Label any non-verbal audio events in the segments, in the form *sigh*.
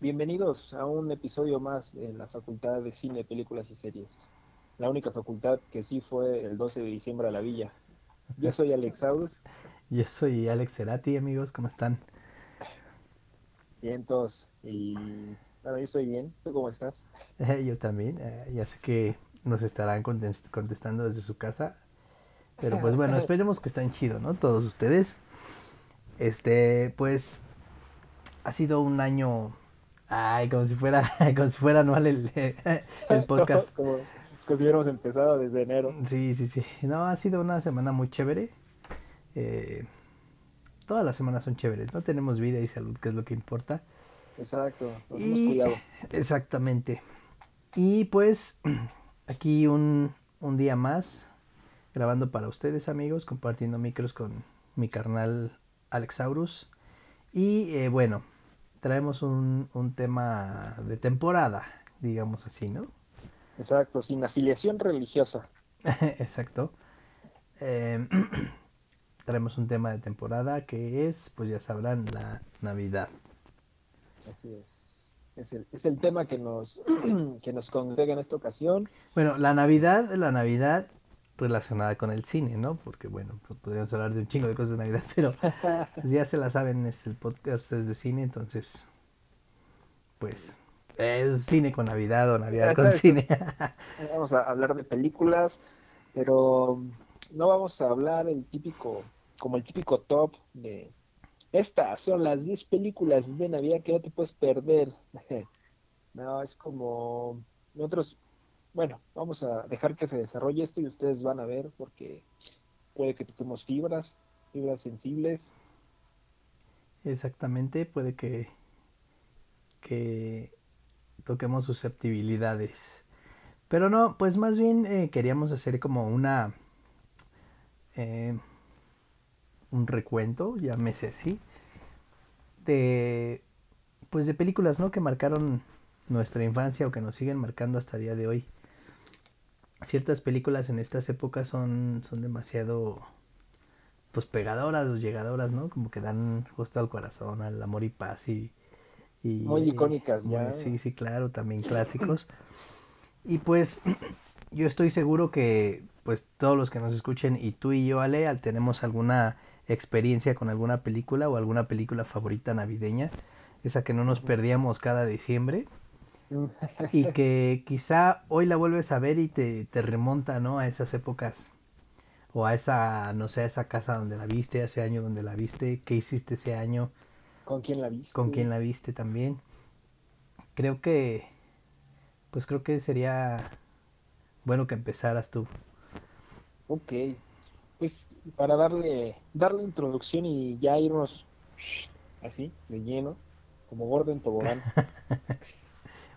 Bienvenidos a un episodio más en la Facultad de Cine, Películas y Series. La única facultad que sí fue el 12 de diciembre a la villa. Yo soy Alex August. Yo soy Alex Cerati, amigos, ¿cómo están? Bien, todos. Y bueno, yo estoy bien. ¿Tú cómo estás? *laughs* yo también. eh, ya sé que nos estarán contest- contestando desde su casa. Pero pues bueno, *laughs* esperemos que estén chido, ¿no? Todos ustedes. Este, pues ha sido un año, ay, como si fuera, *laughs* como si fuera anual el, *laughs* el *laughs* podcast. como, como si hubiéramos empezado desde enero. Sí, sí, sí. No, ha sido una semana muy chévere. Eh, todas las semanas son chéveres, ¿no? Tenemos vida y salud, que es lo que importa. Exacto. Nos hemos Y cuidado. exactamente. Y pues *clears throat* aquí un, un día más grabando para ustedes amigos, compartiendo micros con mi carnal Alexaurus. Y eh, bueno, traemos un, un tema de temporada, digamos así, ¿no? Exacto, sin afiliación religiosa. *laughs* Exacto. Eh, *clears throat* traemos un tema de temporada que es, pues ya sabrán, la Navidad. Así es. Es el, es el tema que nos, *clears throat* que nos congrega en esta ocasión. Bueno, la Navidad, la Navidad relacionada con el cine, ¿no? Porque bueno, pues podríamos hablar de un chingo de cosas de Navidad, pero *laughs* pues ya se la saben, es el podcast es de cine, entonces, pues, es cine con Navidad o Navidad con cine. *laughs* Vamos a hablar de películas, pero no vamos a hablar el típico, como el típico top de estas son las 10 películas de Navidad que no te puedes perder. *laughs* No, es como nosotros, bueno, vamos a dejar que se desarrolle esto y ustedes van a ver porque puede que toquemos fibras, fibras sensibles. Exactamente, puede que, que toquemos susceptibilidades. Pero no, pues más bien eh, queríamos hacer como una eh, un recuento, llámese así, de pues de películas, ¿no? que marcaron nuestra infancia o que nos siguen marcando hasta el día de hoy. Ciertas películas en estas épocas son, son demasiado pues pegadoras o llegadoras, ¿no? Como que dan justo al corazón, al amor y paz y... y Muy y- icónicas ya. Sí, sí, claro, también clásicos. Y pues *clears throat* yo estoy seguro que pues todos los que nos escuchen y tú y yo, Ale, al- tenemos alguna experiencia con alguna película o alguna película favorita navideña, esa que no nos perdíamos cada diciembre *laughs* y que quizá hoy la vuelves a ver y te, te remonta, ¿no? A esas épocas o a esa, no sé, a esa casa donde la viste, a ese año donde la viste, qué hiciste ese año, ¿Con quién la viste? con quién la viste también. Creo que, pues creo que sería bueno que empezaras tú. Ok, pues para darle, darle introducción y ya irnos así, de lleno, como gordo en tobogán. *laughs*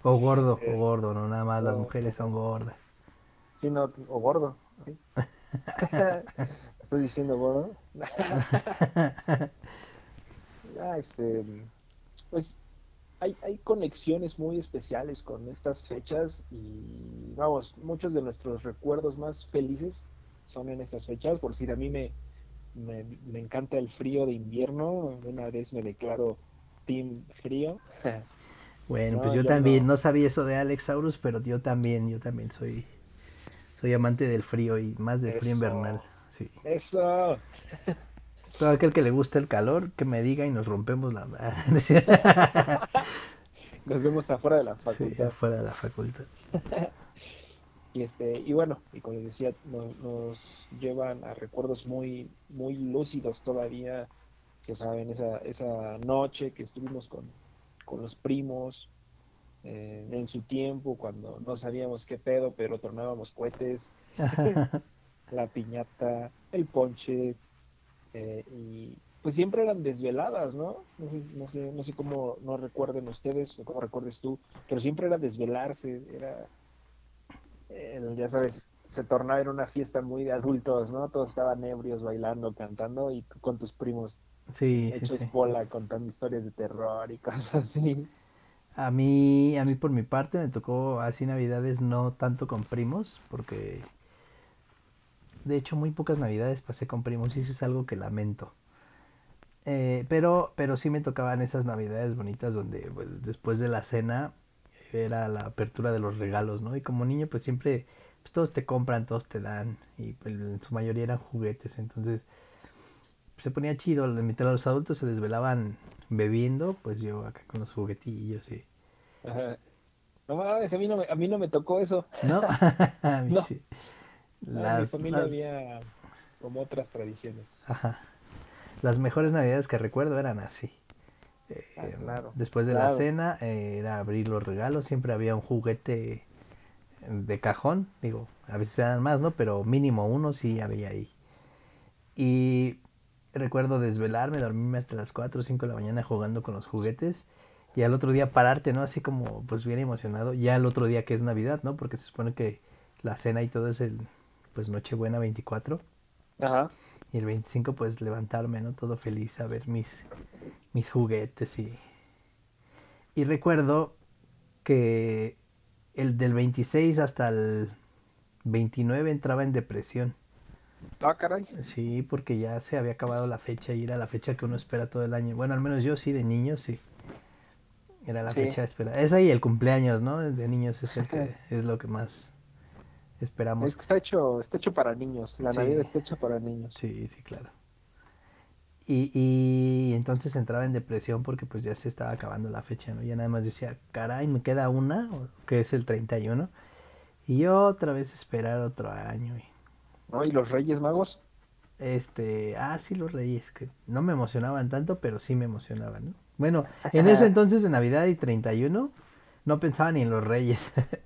O gordo, Eh, o gordo, no nada más las mujeres son gordas. Sí, no, o gordo. ¿sí? *laughs* Estoy diciendo gordo. *laughs* Ah, este, pues hay, hay conexiones muy especiales con estas fechas y vamos, muchos de nuestros recuerdos más felices son en estas fechas. Por decir, a mí me, me, me encanta el frío de invierno. Una vez me declaro team frío. *laughs* Bueno, No, pues yo yo también, no. no sabía eso de Alexaurus, pero yo también, yo también soy, soy amante del frío y más del frío invernal. Sí. Eso. *laughs* Todo aquel que le gusta el calor, que me diga y nos rompemos la *laughs* Nos vemos afuera de la sí, facultad. afuera de la facultad. *laughs* Y este, y bueno, y como les decía, no- nos llevan a recuerdos muy, muy lúcidos todavía, que saben, esa, esa noche que estuvimos con, con los primos, eh, en su tiempo, cuando no sabíamos qué pedo, pero tornábamos cohetes, *laughs* la piñata, el ponche, eh, y pues siempre eran desveladas, ¿no? No sé, no sé, no sé cómo no recuerden ustedes o cómo recuerdes tú, pero siempre era desvelarse, era, el- ya sabes, se tornaba en una fiesta muy de adultos, ¿no? Todos estaban ebrios, bailando, cantando, y con tus primos Sí, sí, hechos sí. bola contando historias de terror y *laughs* cosas así. A mí, a mí por mi parte me tocó así navidades no tanto con primos, porque de hecho muy pocas navidades pasé con primos y eso es algo que lamento. Eh, pero, pero sí me tocaban esas navidades bonitas donde pues, después de la cena era la apertura de los regalos, ¿no? Y como niño pues siempre pues, todos te compran, todos te dan y pues, en su mayoría eran juguetes, entonces se ponía chido, mientras los adultos se desvelaban bebiendo, pues yo acá con los juguetillos y... No mames, a mí no me, a mí no me tocó eso. No, *laughs* *laughs* a mí No. sí. en mi familia las- había como otras tradiciones. Ajá. Las mejores navidades que recuerdo eran así. Eh, Ah, claro, Después de la cena eh, era abrir los regalos, siempre había un juguete de cajón, digo, a veces eran más, ¿no? Pero mínimo uno sí había ahí. Y recuerdo desvelarme, dormirme hasta las 4 o 5 de la mañana jugando con los juguetes y al otro día pararte, ¿no? Así como pues bien emocionado, ya el otro día que es Navidad, ¿no? Porque se supone que la cena y todo es el pues Nochebuena 24 Ajá. y el 25 pues levantarme, ¿no? Todo feliz a ver mis, mis juguetes y... Y recuerdo que el del 26 hasta el 29 entraba en depresión. Ah, caray. Sí, porque ya se había acabado la fecha y era la fecha que uno espera todo el año. Bueno, al menos yo sí, de niños sí. Era la Sí. fecha de espera. Esa y el cumpleaños, ¿no? De niños es el que *laughs* es lo que más esperamos. Es que está hecho, está hecho para niños. La Sí. Navidad está hecha para niños. Sí, sí, claro. Y, y entonces entraba en depresión porque pues ya se estaba acabando la fecha, ¿no? Ya nada más decía, caray, me queda una, que es el 31, y otra vez esperar otro año. Y ¿No? Y los Reyes Magos. este, ah, sí, los Reyes, que no me emocionaban tanto, pero sí me emocionaban, ¿no? Bueno, *laughs* en ese entonces de Navidad y 31, no pensaba ni en los Reyes. *laughs*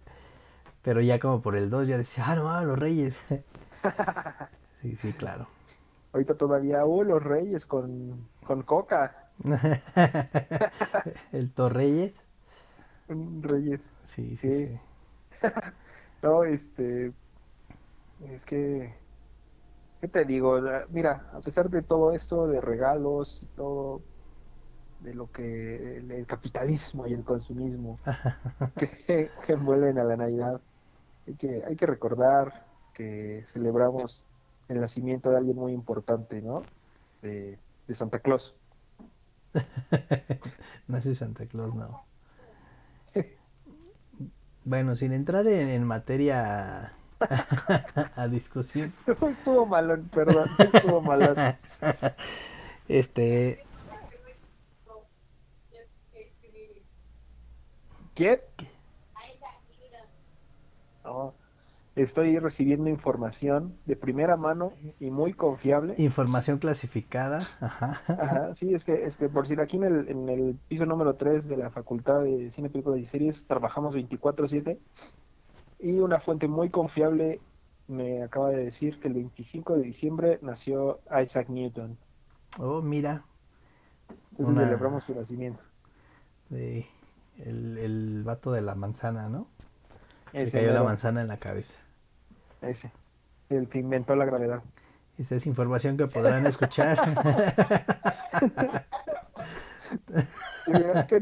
Pero ya como por el 2 ya decía, ah, no, ah, los Reyes. *laughs* Sí, sí, claro. Ahorita todavía, uh, los Reyes con, con Coca. El Torreyes. Reyes. Sí, sí, Sí. sí. No, este. Es que. ¿Qué te digo? Mira, a pesar de todo esto, de regalos y todo, de lo que. el, el capitalismo y el consumismo *laughs* que, que envuelven a la Navidad, hay que, hay que recordar que celebramos el nacimiento de alguien muy importante, ¿no? De, de Santa Claus. *laughs* Nace Santa Claus, no. Bueno, sin entrar en, en materia *laughs* a discusión, *laughs* estuvo malón, perdón, estuvo malón. *laughs* este, ¿Quién? No, estoy recibiendo información de primera mano y muy confiable. información clasificada, ajá. Ajá, sí, es que, es que por decir aquí en el, en el piso número 3 de la Facultad de Cine, Películas y Series trabajamos 24/7 y una fuente muy confiable me acaba de decir que el 25 de diciembre nació Isaac Newton. Oh, mira, Entonces Una- celebramos su nacimiento. de- el, el vato de la manzana, ¿no? Ese, cayó la manzana en la cabeza. ese, el que inventó la gravedad. Esa es información que podrán escuchar. *laughs* ¿Qué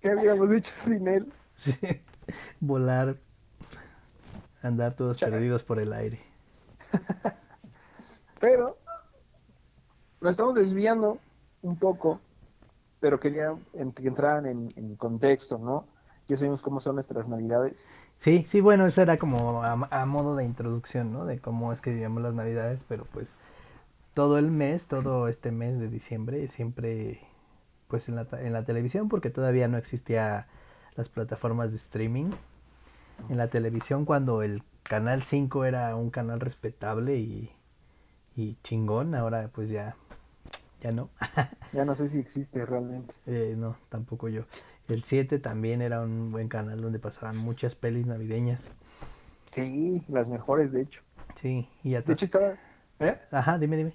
qué habíamos hecho sin él? *laughs* Sí. Volar, andar todos Chale. perdidos por el aire. *laughs* Pero nos estamos desviando un poco, pero quería que entraran en, en contexto, ¿no? Ya sabemos cómo son nuestras navidades. Sí, sí, bueno, eso era como a, a modo de introducción, ¿no? De cómo es que vivíamos las navidades, pero pues todo el mes, todo este mes de diciembre, siempre pues en la, en la televisión, porque todavía no existía las plataformas de streaming. En la televisión cuando el canal 5 era un canal respetable y, y chingón, ahora pues ya, ya no. *laughs* Ya no sé si existe realmente. Eh, no, tampoco yo. El 7 también era un buen canal donde pasaban muchas pelis navideñas. Sí, las mejores, de hecho. Sí, y De atas- hecho estaba... ¿Eh? Ajá, dime, dime.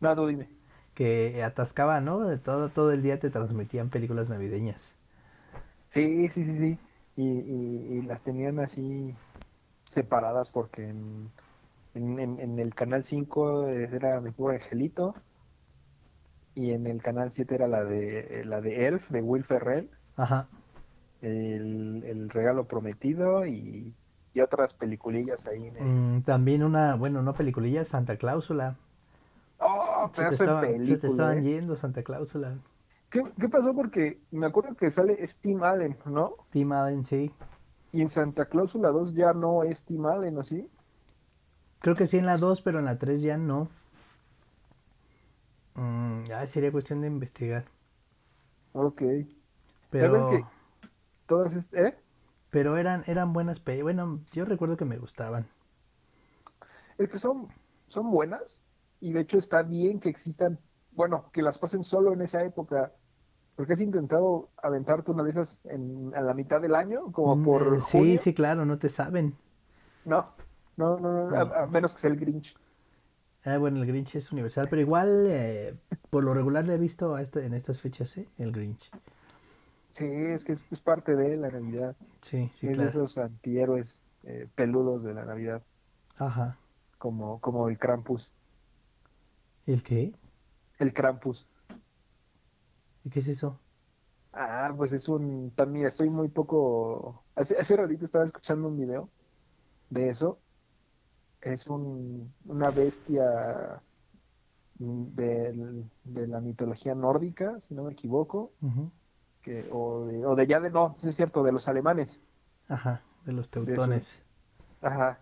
No, tú dime. Que atascaba, ¿no? De todo, todo el día te transmitían películas navideñas. Sí, sí, sí, sí. Y, y, y las tenían así separadas porque en, en, en- en el canal 5 era Mi Pobre Angelito y en el canal 7 era la de la de Elf, de Will Ferrell, Ajá. el, el regalo prometido y, y otras peliculillas ahí. en el- Mm, también una, bueno, no peliculilla, Santa Cláusula. ¡Oh! Se te, estaban, se te película, estaban ¿eh? yendo, Santa Cláusula. ¿Qué, qué pasó? Porque me acuerdo que sale es Tim Allen, ¿no? Tim Allen, sí. Y en Santa Cláusula 2 ya no es Tim Allen, ¿o sí? Creo que sí en la 2, pero en la 3 ya no. Mm, ya sería cuestión de investigar. Ok. Pero, ¿Sabes que todas es- ¿eh? pero eran, eran buenas pe... Bueno, yo recuerdo que me gustaban. Es que son, son buenas y de hecho está bien que existan, bueno, que las pasen solo en esa época. Porque has intentado aventarte una de esas en, a la mitad del año, como Mm, por eh, sí, junio? sí, claro, no te saben. No, no, no, no. A, a menos que sea el Grinch. Ah, bueno, el Grinch es universal, pero igual, eh, por lo regular le he visto a este, en estas fechas, ¿eh? El Grinch. Sí, es que es, es parte de la Navidad. Sí, sí, es de esos antihéroes eh, peludos de la Navidad, Ajá. como, como el Krampus. ¿El qué? El Krampus. ¿Y qué es eso? Ah, pues es un, también estoy muy poco, hace, hace ratito estaba escuchando un video de eso, es un, una bestia del- de la mitología nórdica, si no me equivoco, que, o, de, o de ya de, no, sí es cierto, de los alemanes, Ajá, de los teutones. ajá,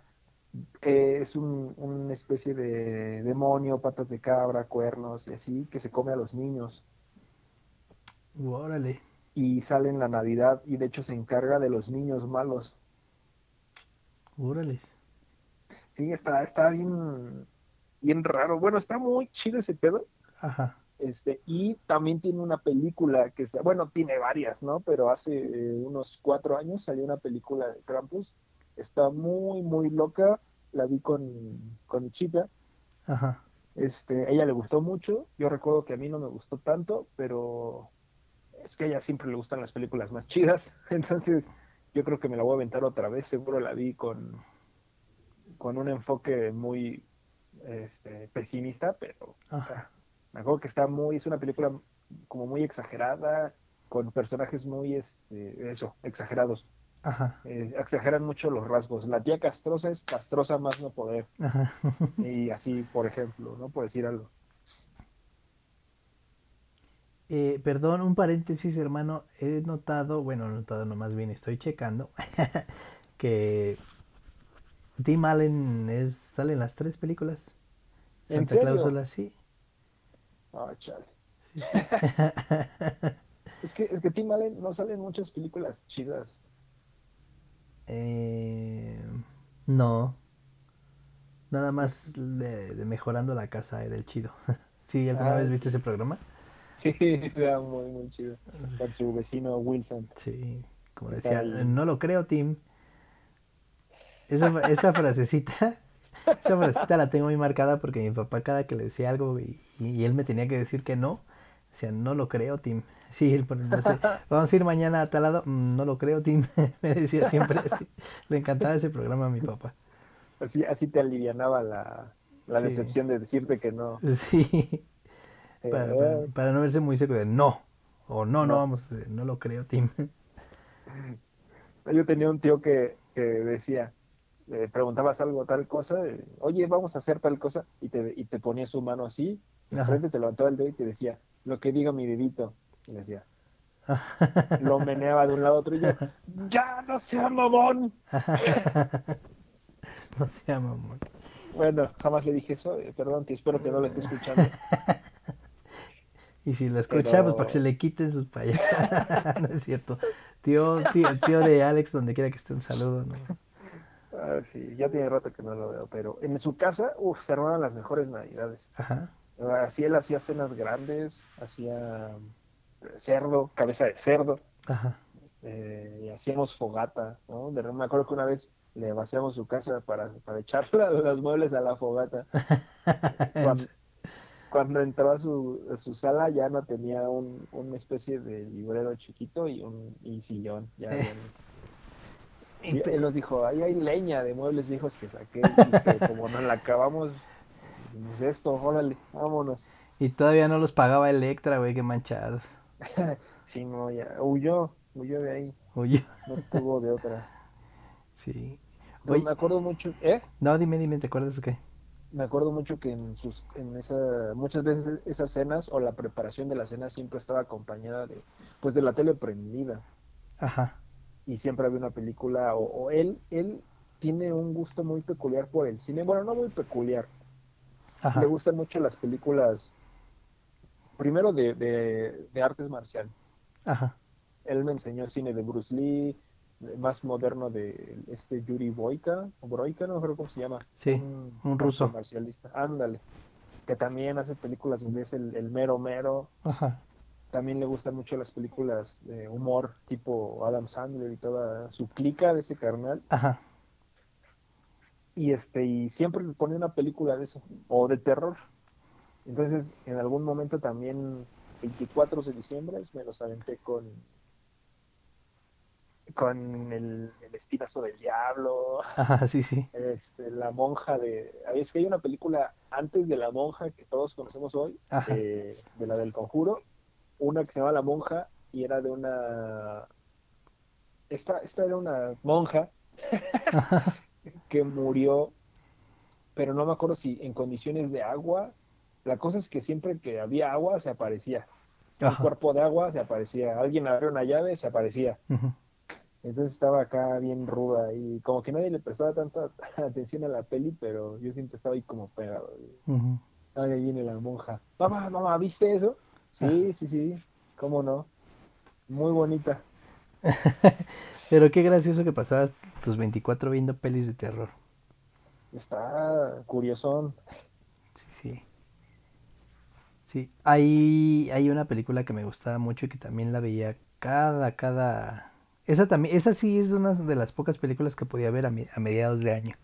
Eh, es un, una especie de demonio, patas de cabra, cuernos y así, que se come a los niños. Órale. Y sale en la Navidad y de hecho se encarga de los niños malos. Órale. Sí, está, está bien, bien raro. Bueno, está muy chido ese pedo. Ajá. Este, y también tiene una película que bueno, tiene varias, ¿no? Pero hace eh, unos cuatro años salió una película de Krampus. Está muy, muy loca. La vi con, con mi chica. Ajá. Este, a ella le gustó mucho. Yo recuerdo que a mí no me gustó tanto, pero es que a ella siempre le gustan las películas más chidas. *laughs* Entonces, yo creo que me la voy a aventar otra vez. Seguro la vi con, con un enfoque muy este, pesimista, pero me acuerdo que está muy, es una película como muy exagerada, con personajes muy, este, eso, exagerados. Ajá. Eh, exageran mucho los rasgos. La tía castrosa es castrosa más no poder. Ajá. *laughs* Y así, por ejemplo, ¿no? Por decir algo. Eh, perdón, un paréntesis, hermano. He notado, bueno, notado, no más bien estoy checando, *laughs* que Tim Allen es, sale en las tres películas. ¿En Santa serio? Cláusula, sí. Ah, chale. sí, sí. *laughs* Es que, es que Tim Allen no salen muchas películas chidas. Eh, no. Nada más de, de Mejorando la Casa era el chido. *laughs* ¿Sí? ¿Alguna Ah, vez viste ese programa? Sí, *laughs* era muy, muy chido. Con su vecino Wilson. Sí, como ¿Qué decía, tal? no lo creo, Tim. Esa, esa frasecita, *laughs* esa frasecita la tengo muy marcada porque mi papá cada que le decía algo y, y él me tenía que decir que no, decía, no lo creo, Tim. *laughs* Sí, no sé, *laughs* vamos a ir mañana a tal lado, "Mm, no lo creo, Tim. *laughs* Me decía siempre así. Le encantaba ese programa a mi papá. Así, así te alivianaba la, la Sí. decepción de decirte que no. Sí, Eh, para, para- para no verse muy seco de no, o no, no, No. vamos, eh, no lo creo, Tim. Yo tenía un tío que, que decía, le preguntabas algo, tal cosa, eh, oye, vamos a hacer tal cosa, y te, y te ponía su mano así, de frente te levantaba el dedo y te decía, lo que diga mi dedito. Y le decía, *laughs* lo meneaba de un lado a otro y yo, ¡ya no sea mamón! *laughs* No sea mamón. Bueno, jamás le dije eso, eh, perdón, tío, espero que no lo esté escuchando. *laughs* Y si lo escucha, pues para que se le quiten sus payasos. no es cierto. Tío, tío, tío de Alex, donde quiera que esté, un saludo. ¿no? Ah, sí, ya tiene rato que no lo veo, pero en su casa, uff, se armaban las mejores navidades. Ajá. Así él hacía cenas grandes, hacía eh, cerdo, cabeza de cerdo, Ajá. eh, y hacíamos fogata, ¿no? De, me acuerdo que una vez le vaciamos su casa para, para echar *laughs* los muebles a la fogata. *laughs* Cuando, cuando entró a su, a su sala ya no tenía un, una especie de librero chiquito y un y sillón. Ya, no. *laughs* Y él nos dijo, ahí hay leña de muebles viejos que saqué y que como nos la acabamos, pues esto, órale, vámonos. y todavía no los pagaba Electra, güey, qué manchados. *laughs* Sí, no, ya, huyó, huyó de ahí, Oye, no tuvo de otra. *laughs* sí. Oye, me acuerdo mucho, ¿eh? no, dime, dime, ¿te acuerdas de qué? me acuerdo mucho que en sus en esa muchas veces esas cenas o la preparación de la cena siempre estaba acompañada de pues de la tele prendida Ajá. y siempre había una película o, o él él tiene un gusto muy peculiar por el cine bueno no muy peculiar Ajá. le gustan mucho las películas primero de, de, de artes marciales Ajá. él me enseñó el cine de Bruce Lee más moderno de este Yuri Boyka o Broika no creo cómo se llama Sí, un ruso. marcialista ándale que también hace películas es el, el mero mero Ajá. también le gustan mucho las películas de humor tipo Adam Sandler y toda su clica de ese carnal Ajá. Y este y siempre me pone una película de eso o de terror. Entonces en algún momento también 24 de diciembre me los aventé con con el, el espinazo del diablo. *laughs* Ajá, sí, sí. este, la monja de es que hay una película antes de la monja que todos conocemos hoy eh, de la del conjuro. Una que se llama la monja y era de una esta, esta era una monja *laughs* que murió, pero no me acuerdo si en condiciones de agua. La cosa es que siempre que había agua se aparecía. Un cuerpo de agua se aparecía. Alguien abrió una llave, se aparecía. Entonces estaba acá bien ruda y como que nadie le prestaba tanta *laughs* atención a la peli, pero yo siempre estaba ahí como pegado. Ahí viene la monja. Mamá, mamá, ¿viste eso? Sí, sí, sí. ¿Cómo no? Muy bonita. *laughs* Pero qué gracioso que pasabas tus 24 viendo pelis de terror. Está curiosón. Sí, sí. Sí, hay, hay una película que me gustaba mucho y que también la veía cada, cada... Esa también, esa sí es una de las pocas películas que podía ver a, mi- a mediados de año.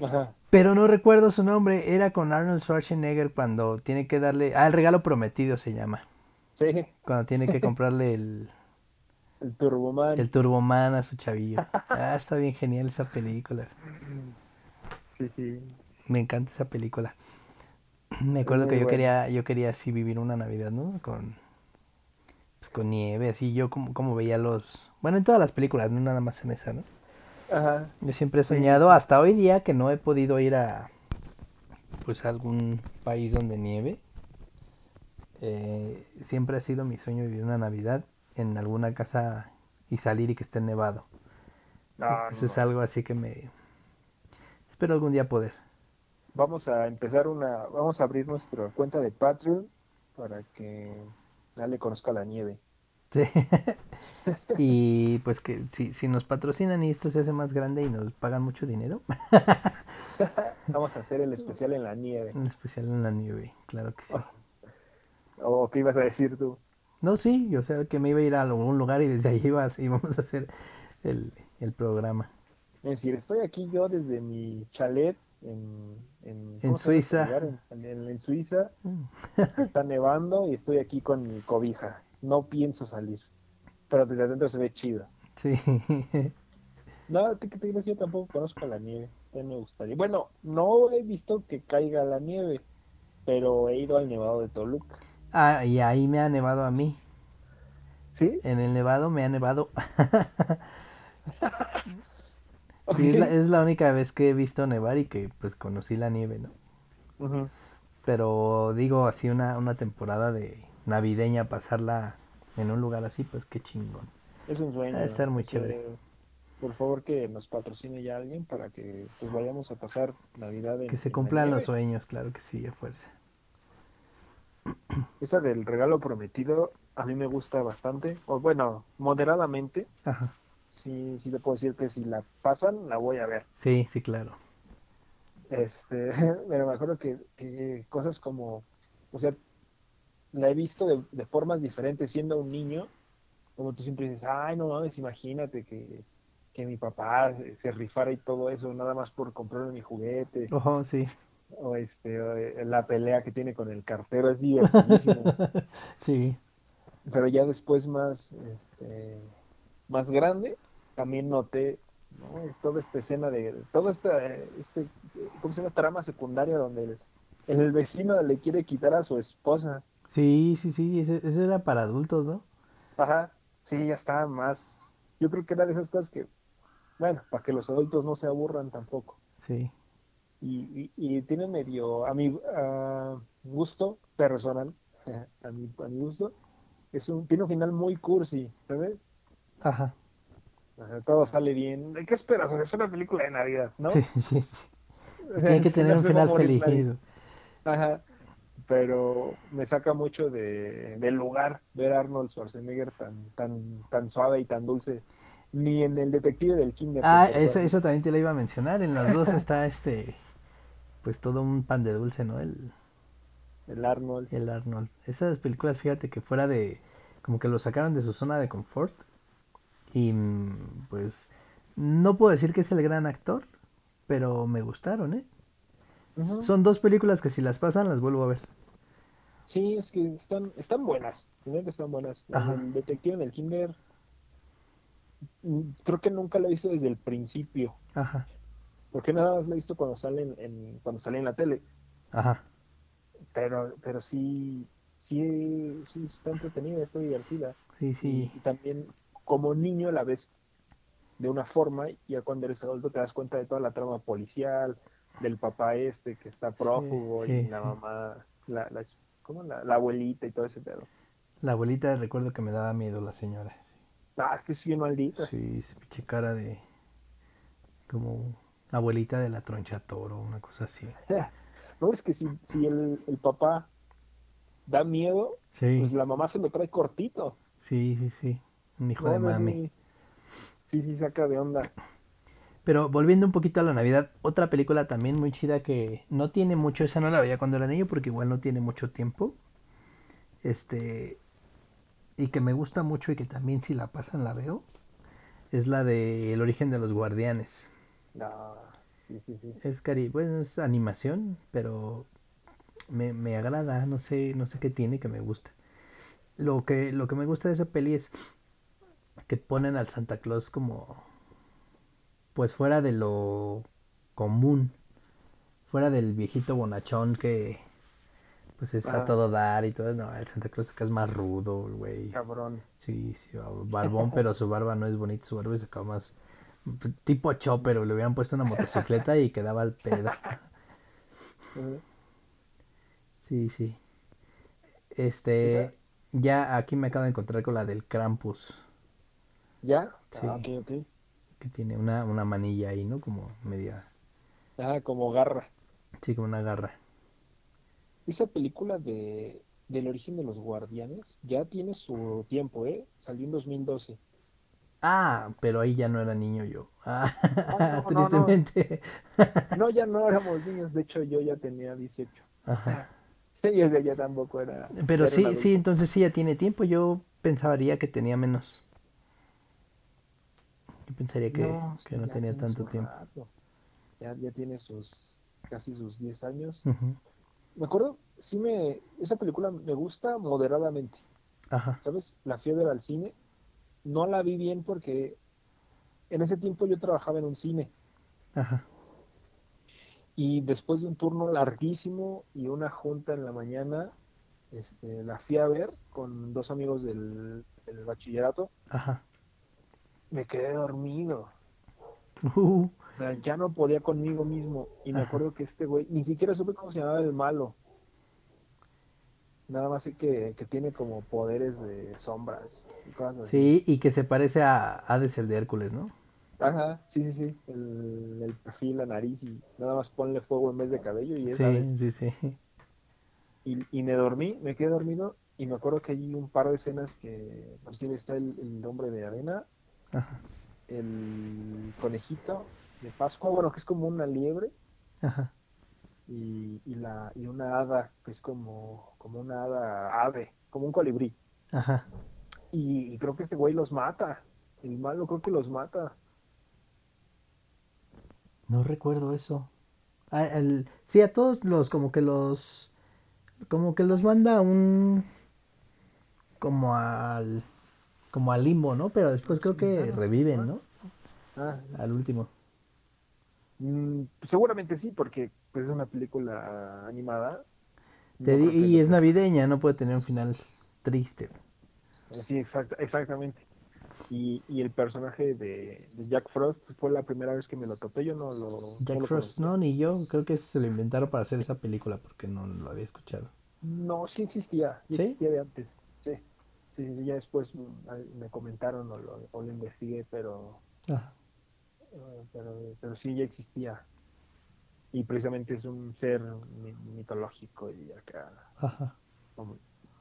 Ajá. Pero no recuerdo su nombre, era con Arnold Schwarzenegger cuando tiene que darle... Ah, el regalo prometido se llama. Sí, Cuando tiene que *laughs* comprarle el, el Turboman. el Turboman a su chavillo. Ah, está bien genial esa película. Sí, sí. Me encanta esa película. *clears throat* Me acuerdo muy que yo quería, yo quería así vivir una Navidad, ¿no? Con, pues, con nieve, así yo como, como veía los... Bueno, en todas las películas, no nada más en esa, ¿no? Ajá. Yo siempre he soñado, sí. hasta hoy día, que no he podido ir a, pues, a algún país donde nieve. Eh, siempre ha sido mi sueño vivir una Navidad en alguna casa y salir y que esté nevado. No, Eso no, es algo así que me... Espero algún día poder. Vamos a empezar una, vamos a abrir nuestra cuenta de Patreon para que dale conozca la nieve. Sí. *laughs* y pues que si, si nos patrocinan y esto se hace más grande y nos pagan mucho dinero, *laughs* Vamos a hacer el especial en la nieve. en especial en la nieve, claro que sí. ¿O qué ibas a decir tú? No, sí, yo sé que me iba a ir a algún lugar y desde ahí ibas, *laughs* íbamos a hacer el, el programa. Es decir, estoy aquí yo desde mi chalet en, en, En ¿cómo se llama este Suiza. En, Suiza. Mm. *laughs* Está nevando y estoy aquí con mi cobija. No pienso salir. Pero desde adentro se ve chido. Sí, *laughs* No, ¿qué, qué te? Yo tampoco conozco la nieve. Me gustaría. Bueno, no he visto que caiga la nieve, pero he ido al Nevado de Toluca. Ah, y ahí me ha nevado a mí. ¿Sí? En el nevado me ha nevado. *laughs* Sí, es la, es la única vez que he visto nevar y que pues conocí la nieve, ¿no? Pero digo, así una, una temporada de navideña, pasarla en un lugar así, pues qué chingón. Es un sueño. Ha de estar muy Este, chévere. Por favor, que nos patrocine ya alguien para que pues vayamos a pasar Navidad en, Que se en cumplan los sueños, claro que sí, a fuerza. *clears throat* Esa del regalo prometido a mí me gusta bastante. O bueno, moderadamente. Ajá. Sí, sí te puedo decir que si la pasan, la voy a ver. Sí, sí, claro. Este, *laughs* pero me acuerdo que, que cosas como, o sea, la he visto de, de formas diferentes siendo un niño, como tú siempre dices, ay, no mames, imagínate que, que mi papá se, se rifara y todo eso, nada más por comprarme mi juguete, Ojo, sí. O este, o, eh, la pelea que tiene con el cartero es *laughs* divertidísimo, Sí. pero ya después más, este, más grande, también noté, ¿no? Es toda esta escena de, toda esta, eh, este, ¿cómo se llama? Trama secundaria donde el, el vecino le quiere quitar a su esposa. Sí, sí, sí, ese- eso era para adultos, ¿no? Ajá, sí, ya está más. Yo creo que era de esas cosas que, bueno, para que los adultos no se aburran tampoco. Sí. Y, y, tiene medio, a mi gusto personal, *laughs* a mi, a mi gusto, es un, tiene un final muy cursi, ¿sabes? Ajá. todo sale bien. ¿Qué esperas? es una película de Navidad, ¿no? Sí, *laughs* sí. tiene que *laughs* tener un final feliz. Ajá. Pero me saca mucho de, del lugar ver a Arnold Schwarzenegger tan, tan, tan suave y tan dulce ni en el detective del Kinder. Ah, eso, eso, también te lo iba a mencionar. En las dos está este, pues todo un pan de dulce, ¿no? El, el Arnold. El Arnold. Esas películas, fíjate que fuera de, como que lo sacaron de su zona de confort. Y pues no puedo decir que es el gran actor, pero me gustaron, ¿eh? Son dos películas que si las pasan las vuelvo a ver. Sí, es que están, están buenas, están buenas. El detective en el Kinder mm, creo que nunca lo visto desde el principio. Ajá. Porque nada más lo he visto cuando salen en, cuando sale en la tele. Ajá. Pero, pero sí, sí, sí está entretenida, está divertida. Sí, sí. Y, también como niño la ves de una forma y ya cuando eres adulto te das cuenta de toda la trama policial, del papá este que está prófugo y la mamá, la, la, ¿cómo? La, la, abuelita y todo ese pedo. La abuelita recuerdo que me daba miedo la señora. Ah, es que es bien maldita. Sí, se pinche cara de como abuelita de la troncha toro, una cosa así. *laughs* no, es que si, si el, el papá da miedo, pues la mamá se lo trae cortito. Sí, sí, sí. Un hijo de mami. Sí, sí, saca de onda. Pero volviendo un poquito a la Navidad, otra película también muy chida que no tiene mucho, esa no la veía cuando era niño porque igual no tiene mucho tiempo. Este. Y que me gusta mucho y que también si la pasan la veo. Es la de El origen de los guardianes. No, sí, sí, sí. Es cari bueno, es animación, pero me, me agrada, no sé, no sé qué tiene que me gusta. Lo que, lo que me gusta de esa peli es que ponen al Santa Claus como pues fuera de lo común, fuera del viejito bonachón que pues es a ah. todo dar y todo, no, el Santa Claus acá es más rudo, güey. Cabrón. Sí, sí, barbón, pero su barba no es bonita, su barba es acá más tipo chopper, le hubieran puesto una motocicleta y quedaba al pedo. *laughs* Sí, sí. Este, ya aquí me acabo de encontrar con la del Krampus. ¿Ya? Sí. Ah, ok, ok. Que tiene una, una manilla ahí, ¿no? Como media. Ah, como garra. Sí, como una garra. Esa película de del origen de los guardianes ya tiene su tiempo, ¿eh? Salió en 2012. Ah, pero ahí ya no era niño yo. Ah, ah *laughs* tristemente. No, ya no éramos niños. De hecho, yo ya tenía 18. Ajá. ya tampoco era. Pero sí, sí, entonces sí ya tiene tiempo. Yo pensaría que tenía menos. Yo pensaría que no, tenía tanto tiempo. Ya, ya tiene sus casi sus 10 años. Me acuerdo, sí me. Esa película me gusta moderadamente. Ajá. ¿Sabes? La fiebre al cine. No la vi bien porque en ese tiempo yo trabajaba en un cine. Ajá. Y después de un turno larguísimo y una junta en la mañana, este, la fui a ver con dos amigos del, bachillerato. Ajá. Me quedé dormido. Uh. O sea, ya no podía conmigo mismo. Y me acuerdo que este güey, ni siquiera supe cómo se llamaba el malo. Nada más sé que, que tiene como poderes de sombras y cosas así. Sí, y que se parece a Hades el de Hércules, ¿no? Ajá, sí, sí, sí. El, el, perfil, la nariz y nada más ponle fuego en vez de cabello y Sí, sí, sí. Y, y, me dormí, me quedé dormido y me acuerdo que hay un par de escenas que pues está el, el hombre de arena, Ajá. el conejito de Pascua, bueno, que es como una liebre. Ajá. Y, y, la, y una hada, que es como, como una hada ave, como un colibrí. Ajá. Y, y creo que este güey los mata. El malo creo que los mata. No recuerdo eso. Ah, el, sí, a todos los, como que los, como que los manda un, como al, como al limbo, ¿no? Pero después creo que reviven, ¿no? Ah, al último. Mm, seguramente sí, porque pues, es una película animada. y es navideña, no puede tener un final triste. Sí, exactamente. Y, y el personaje de, de Jack Frost fue la primera vez que me lo topé. Yo no lo. Jack no lo Frost, no, ni yo. Creo que se lo inventaron para hacer esa película porque no lo había escuchado. No, sí existía. Sí ¿Sí? existía de antes. Sí. Sí, sí, ya después me comentaron o lo, o lo investigué, pero, Ajá. eh, pero, pero sí ya existía. Y precisamente es un ser mi- mitológico y acá, Ajá. como,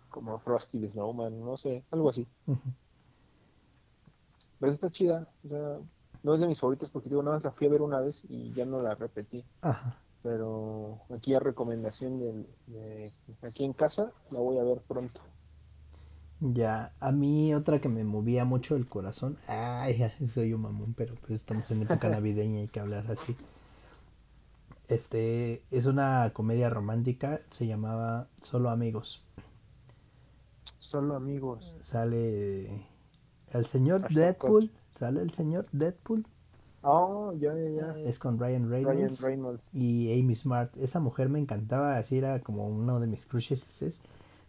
como Frosty the Snowman, no sé, algo así. Pero está chida, o sea, no es de mis favoritas porque digo, nada más la fui a ver una vez y ya no la repetí. Ajá. Pero aquí a recomendación del- de, aquí en casa, la voy a ver pronto. Ya, a mí otra que me movía mucho el corazón, ay, soy un mamón, pero pues estamos en época *laughs* navideña y hay que hablar así. Este, es una comedia romántica, se llamaba Solo Amigos. Solo amigos. Sale el señor Deadpool, sale el señor Deadpool, Oh, ya, ya, ya. es con Ryan Ryan Reynolds Reynolds. y Amy Smart. Esa mujer me encantaba, así era como uno de mis crushes.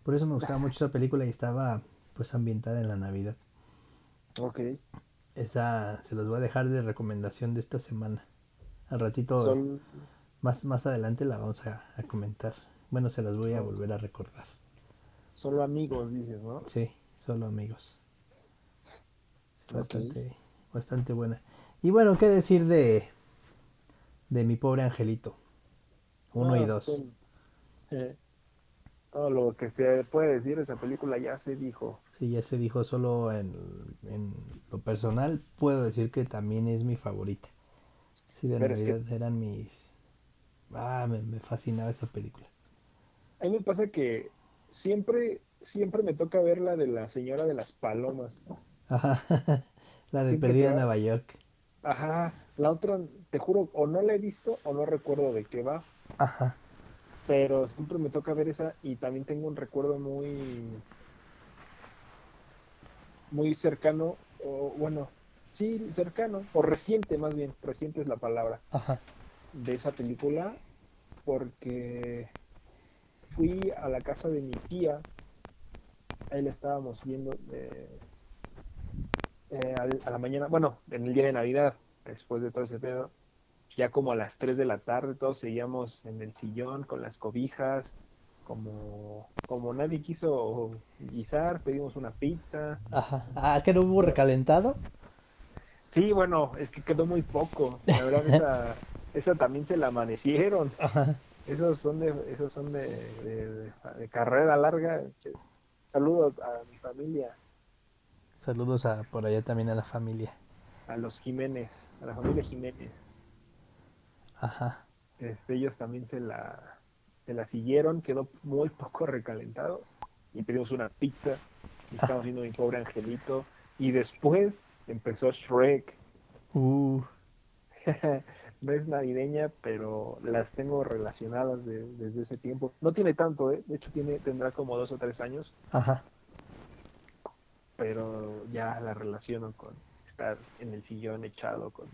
Por eso me gustaba *laughs* mucho esa película y estaba pues ambientada en la Navidad. Ok. Esa se los voy a dejar de recomendación de esta semana. Al ratito, Sol- más, más adelante la vamos a, a comentar. Bueno, se las voy a volver a recordar. solo amigos, dices, ¿no? Sí, solo amigos. Bastante, bastante buena. Y bueno, ¿qué decir de, de mi pobre angelito? Uno No, y dos. eh, todo lo que se puede decir de esa película ya se dijo. Sí, ya se dijo solo en, en lo personal, puedo decir que también es mi favorita. Sí, de Pero es que- Navidad eran mis... Ah, me, me fascinaba esa película. A mí me pasa que siempre, siempre me toca ver la de la señora de las palomas. Ajá, *laughs* la de Siempre Perdida en Nueva York. Ajá, la otra, te juro, o no la he visto o no recuerdo de qué va, Ajá. pero siempre me toca ver esa y también tengo un recuerdo muy, muy cercano, o bueno, sí, cercano, o reciente más bien, reciente es la palabra, Ajá. De esa película, porque fui a la casa de mi tía, ahí la estábamos viendo eh, eh, a la mañana, bueno, en el día de Navidad, después de todo ese pedo, ya como a las 3 de la tarde, todos seguíamos en el sillón con las cobijas, como, como nadie quiso guisar, pedimos una pizza. Ajá. Ah, que no hubo recalentado. Sí, bueno, es que quedó muy poco, la verdad esa, *laughs* esa también se la amanecieron. Ajá. Esos son de, esos son de, de- carrera larga. Saludos a mi familia, Saludos a por allá también a la familia. a los Jiménez, a la familia Jiménez. Ajá. Este, ellos también se la, se la siguieron, quedó muy poco recalentado. Y pedimos una pizza. Y estamos viendo mi pobre angelito. Y después empezó Shrek. Uh, *laughs* no es navideña, pero las tengo relacionadas de- desde ese tiempo. No tiene tanto, ¿eh? De hecho, tiene, tendrá como dos o tres años. ajá. pero ya la relaciono con estar en el sillón echado con,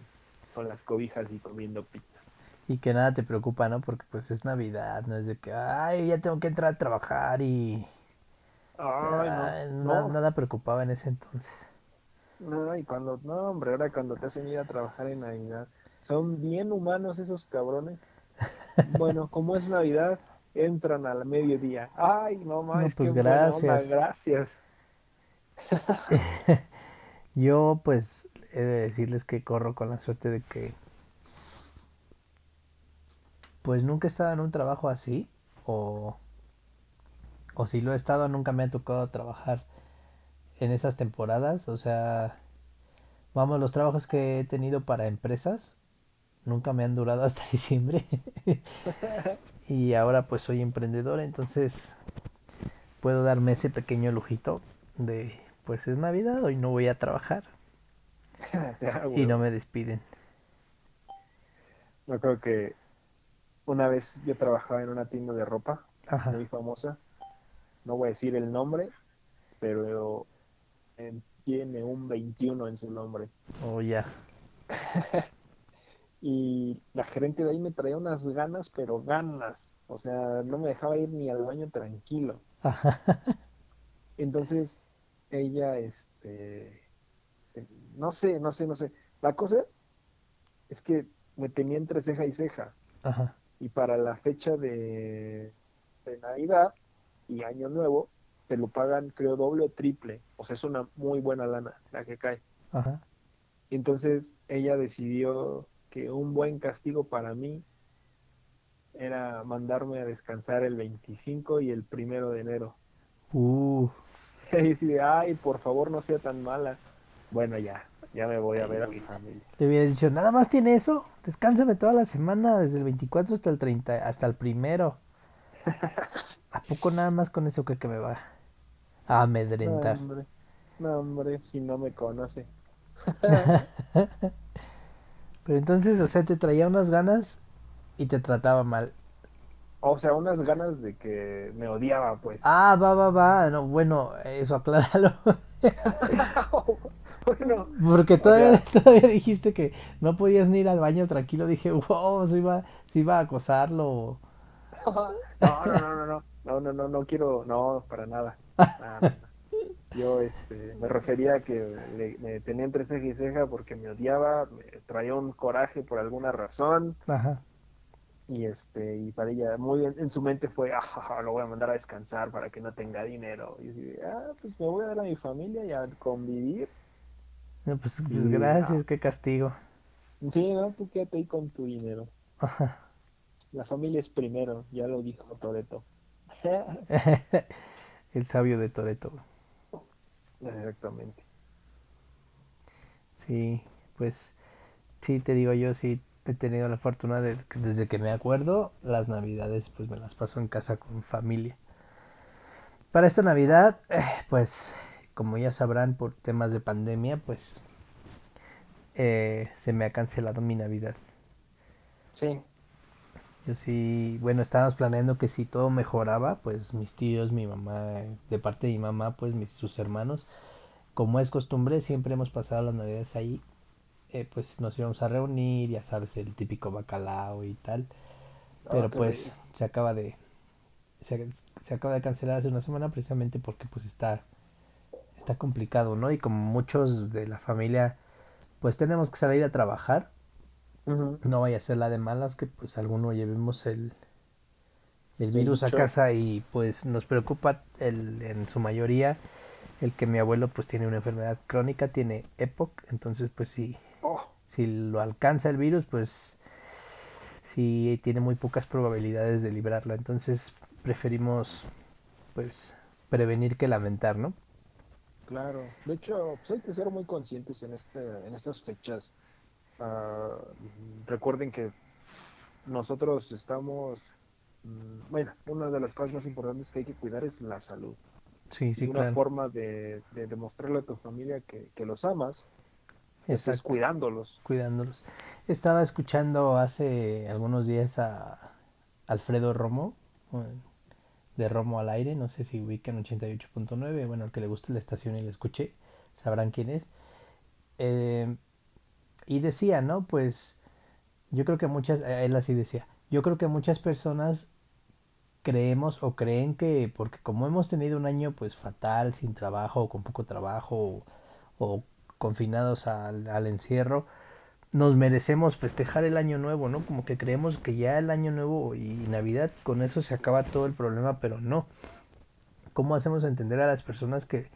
con las cobijas y comiendo pizza. Y que nada te preocupa, ¿no? Porque pues es Navidad, no es de que, ay, ya tengo que entrar a trabajar y... Ay, Ay, no, na- no, Nada preocupaba en ese entonces. no, y cuando, no, hombre, ahora cuando te hacen ir a trabajar en Navidad, son bien humanos esos cabrones. Bueno, como es Navidad, entran al mediodía. Ay, no más, No, pues, gracias. gracias. *laughs* Yo pues he de decirles que corro con la suerte de que pues nunca he estado en un trabajo así o o si lo he estado nunca me ha tocado trabajar en esas temporadas, o sea, vamos, los trabajos que he tenido para empresas nunca me han durado hasta *laughs* diciembre. *laughs* y ahora pues soy emprendedor, entonces puedo darme ese pequeño lujito de pues es Navidad, hoy no voy a trabajar *laughs* y no me despiden. Yo creo que una vez yo trabajaba en una tienda de ropa Ajá. muy famosa. No voy a decir el nombre, pero tiene un 21 en su nombre. O ya. Y la gerente de ahí me traía unas ganas, pero ganas. O sea, no me dejaba ir ni al baño tranquilo. Ajá. *laughs* Entonces, ella, este, no sé, no sé, no sé. La cosa es que me tenía entre ceja y ceja. Ajá. Y para la fecha de, de Navidad y Año Nuevo, te lo pagan, creo, doble o triple. O sea, es una muy buena lana la que cae. Ajá. Entonces ella decidió que un buen castigo para mí era mandarme a descansar el 25 y el primero de enero. Uh. *laughs* Y ay, por favor no sea tan mala. Bueno, ya, ya me voy a ver a mi familia. Le hubiera dicho, nada más tiene eso, descánseme toda la semana, desde el 24 hasta el 30, hasta el primero. *laughs* ¿A poco nada más con eso cree que me va a No, amedrentar? hombre, no, hombre, si no me conoce. *laughs* Pero entonces, o sea, te traía unas ganas y te trataba mal. O sea, unas ganas de que me odiaba, pues. Ah, va, va, va. No, bueno, eso acláralo. *laughs* Bueno, Porque todavía, *laughs* todavía dijiste que no podías ni ir al baño tranquilo. Dije, wow, se iba, se iba a acosarlo. *laughs* no, no, no, no, no, no, no, no, no quiero, no, para nada. Yo este, me refería a que le- me tenía entre ceja y ceja porque me odiaba, me traía un coraje por alguna razón Ajá. y este y para ella muy en, en su mente fue, ah, lo voy a mandar a descansar para que no tenga dinero. Y así, ah, pues me voy a ver a mi familia y a convivir. No, pues, pues Y gracias, ah, qué castigo. sí, no, tú quédate ahí con tu dinero. Ajá. La familia es primero, ya lo dijo Toreto. *laughs* *laughs* El sabio de Toreto. Exactamente. Sí, pues sí, te digo yo, sí he tenido la fortuna de que desde que me acuerdo, las navidades pues me las paso en casa con familia. Para esta Navidad, eh, pues como ya sabrán por temas de pandemia, pues eh, se me ha cancelado mi Navidad. Sí, Yo sí, bueno, estábamos planeando que si todo mejoraba, pues mis tíos, mi mamá, eh, de parte de mi mamá, pues mis, sus hermanos, como es costumbre, siempre hemos pasado las navidades ahí, eh, pues nos íbamos a reunir, ya sabes, el típico bacalao y tal, oh, pero pues se acaba de, se, se acaba de cancelar hace una semana precisamente porque pues está, está complicado, ¿no? Y como muchos de la familia, pues tenemos que salir a trabajar, No vaya a ser la de malas que pues alguno llevemos el, el El virus a casa y pues nos preocupa el, en su mayoría el que mi abuelo pues tiene una enfermedad crónica, tiene EPOC, entonces pues si, Oh, si lo alcanza el virus pues sí tiene muy pocas probabilidades de librarla, entonces preferimos pues prevenir que lamentar, ¿no? claro. De hecho, pues hay que ser muy conscientes en este, en estas fechas. Ah, recuerden que nosotros estamos, mm, bueno, una de las cosas más importantes que hay que cuidar es la salud. Sí, Y sí, una claro, forma de, de demostrarle a tu familia que, que los amas, pues es cuidándolos. cuidándolos. Estaba escuchando hace algunos días a Alfredo Romo, de Romo al aire, no sé si ubican 88.9, bueno, al que le guste la estación y la escuché, sabrán quién es. Eh, y decía, ¿no? Pues yo creo que muchas, eh, él así decía, yo creo que muchas personas creemos o creen que porque como hemos tenido un año pues fatal, sin trabajo o con poco trabajo o, confinados al, al encierro, nos merecemos festejar el año nuevo, ¿no? Como que creemos que ya el año nuevo y Navidad con eso se acaba todo el problema, pero no. ¿Cómo hacemos entender a las personas que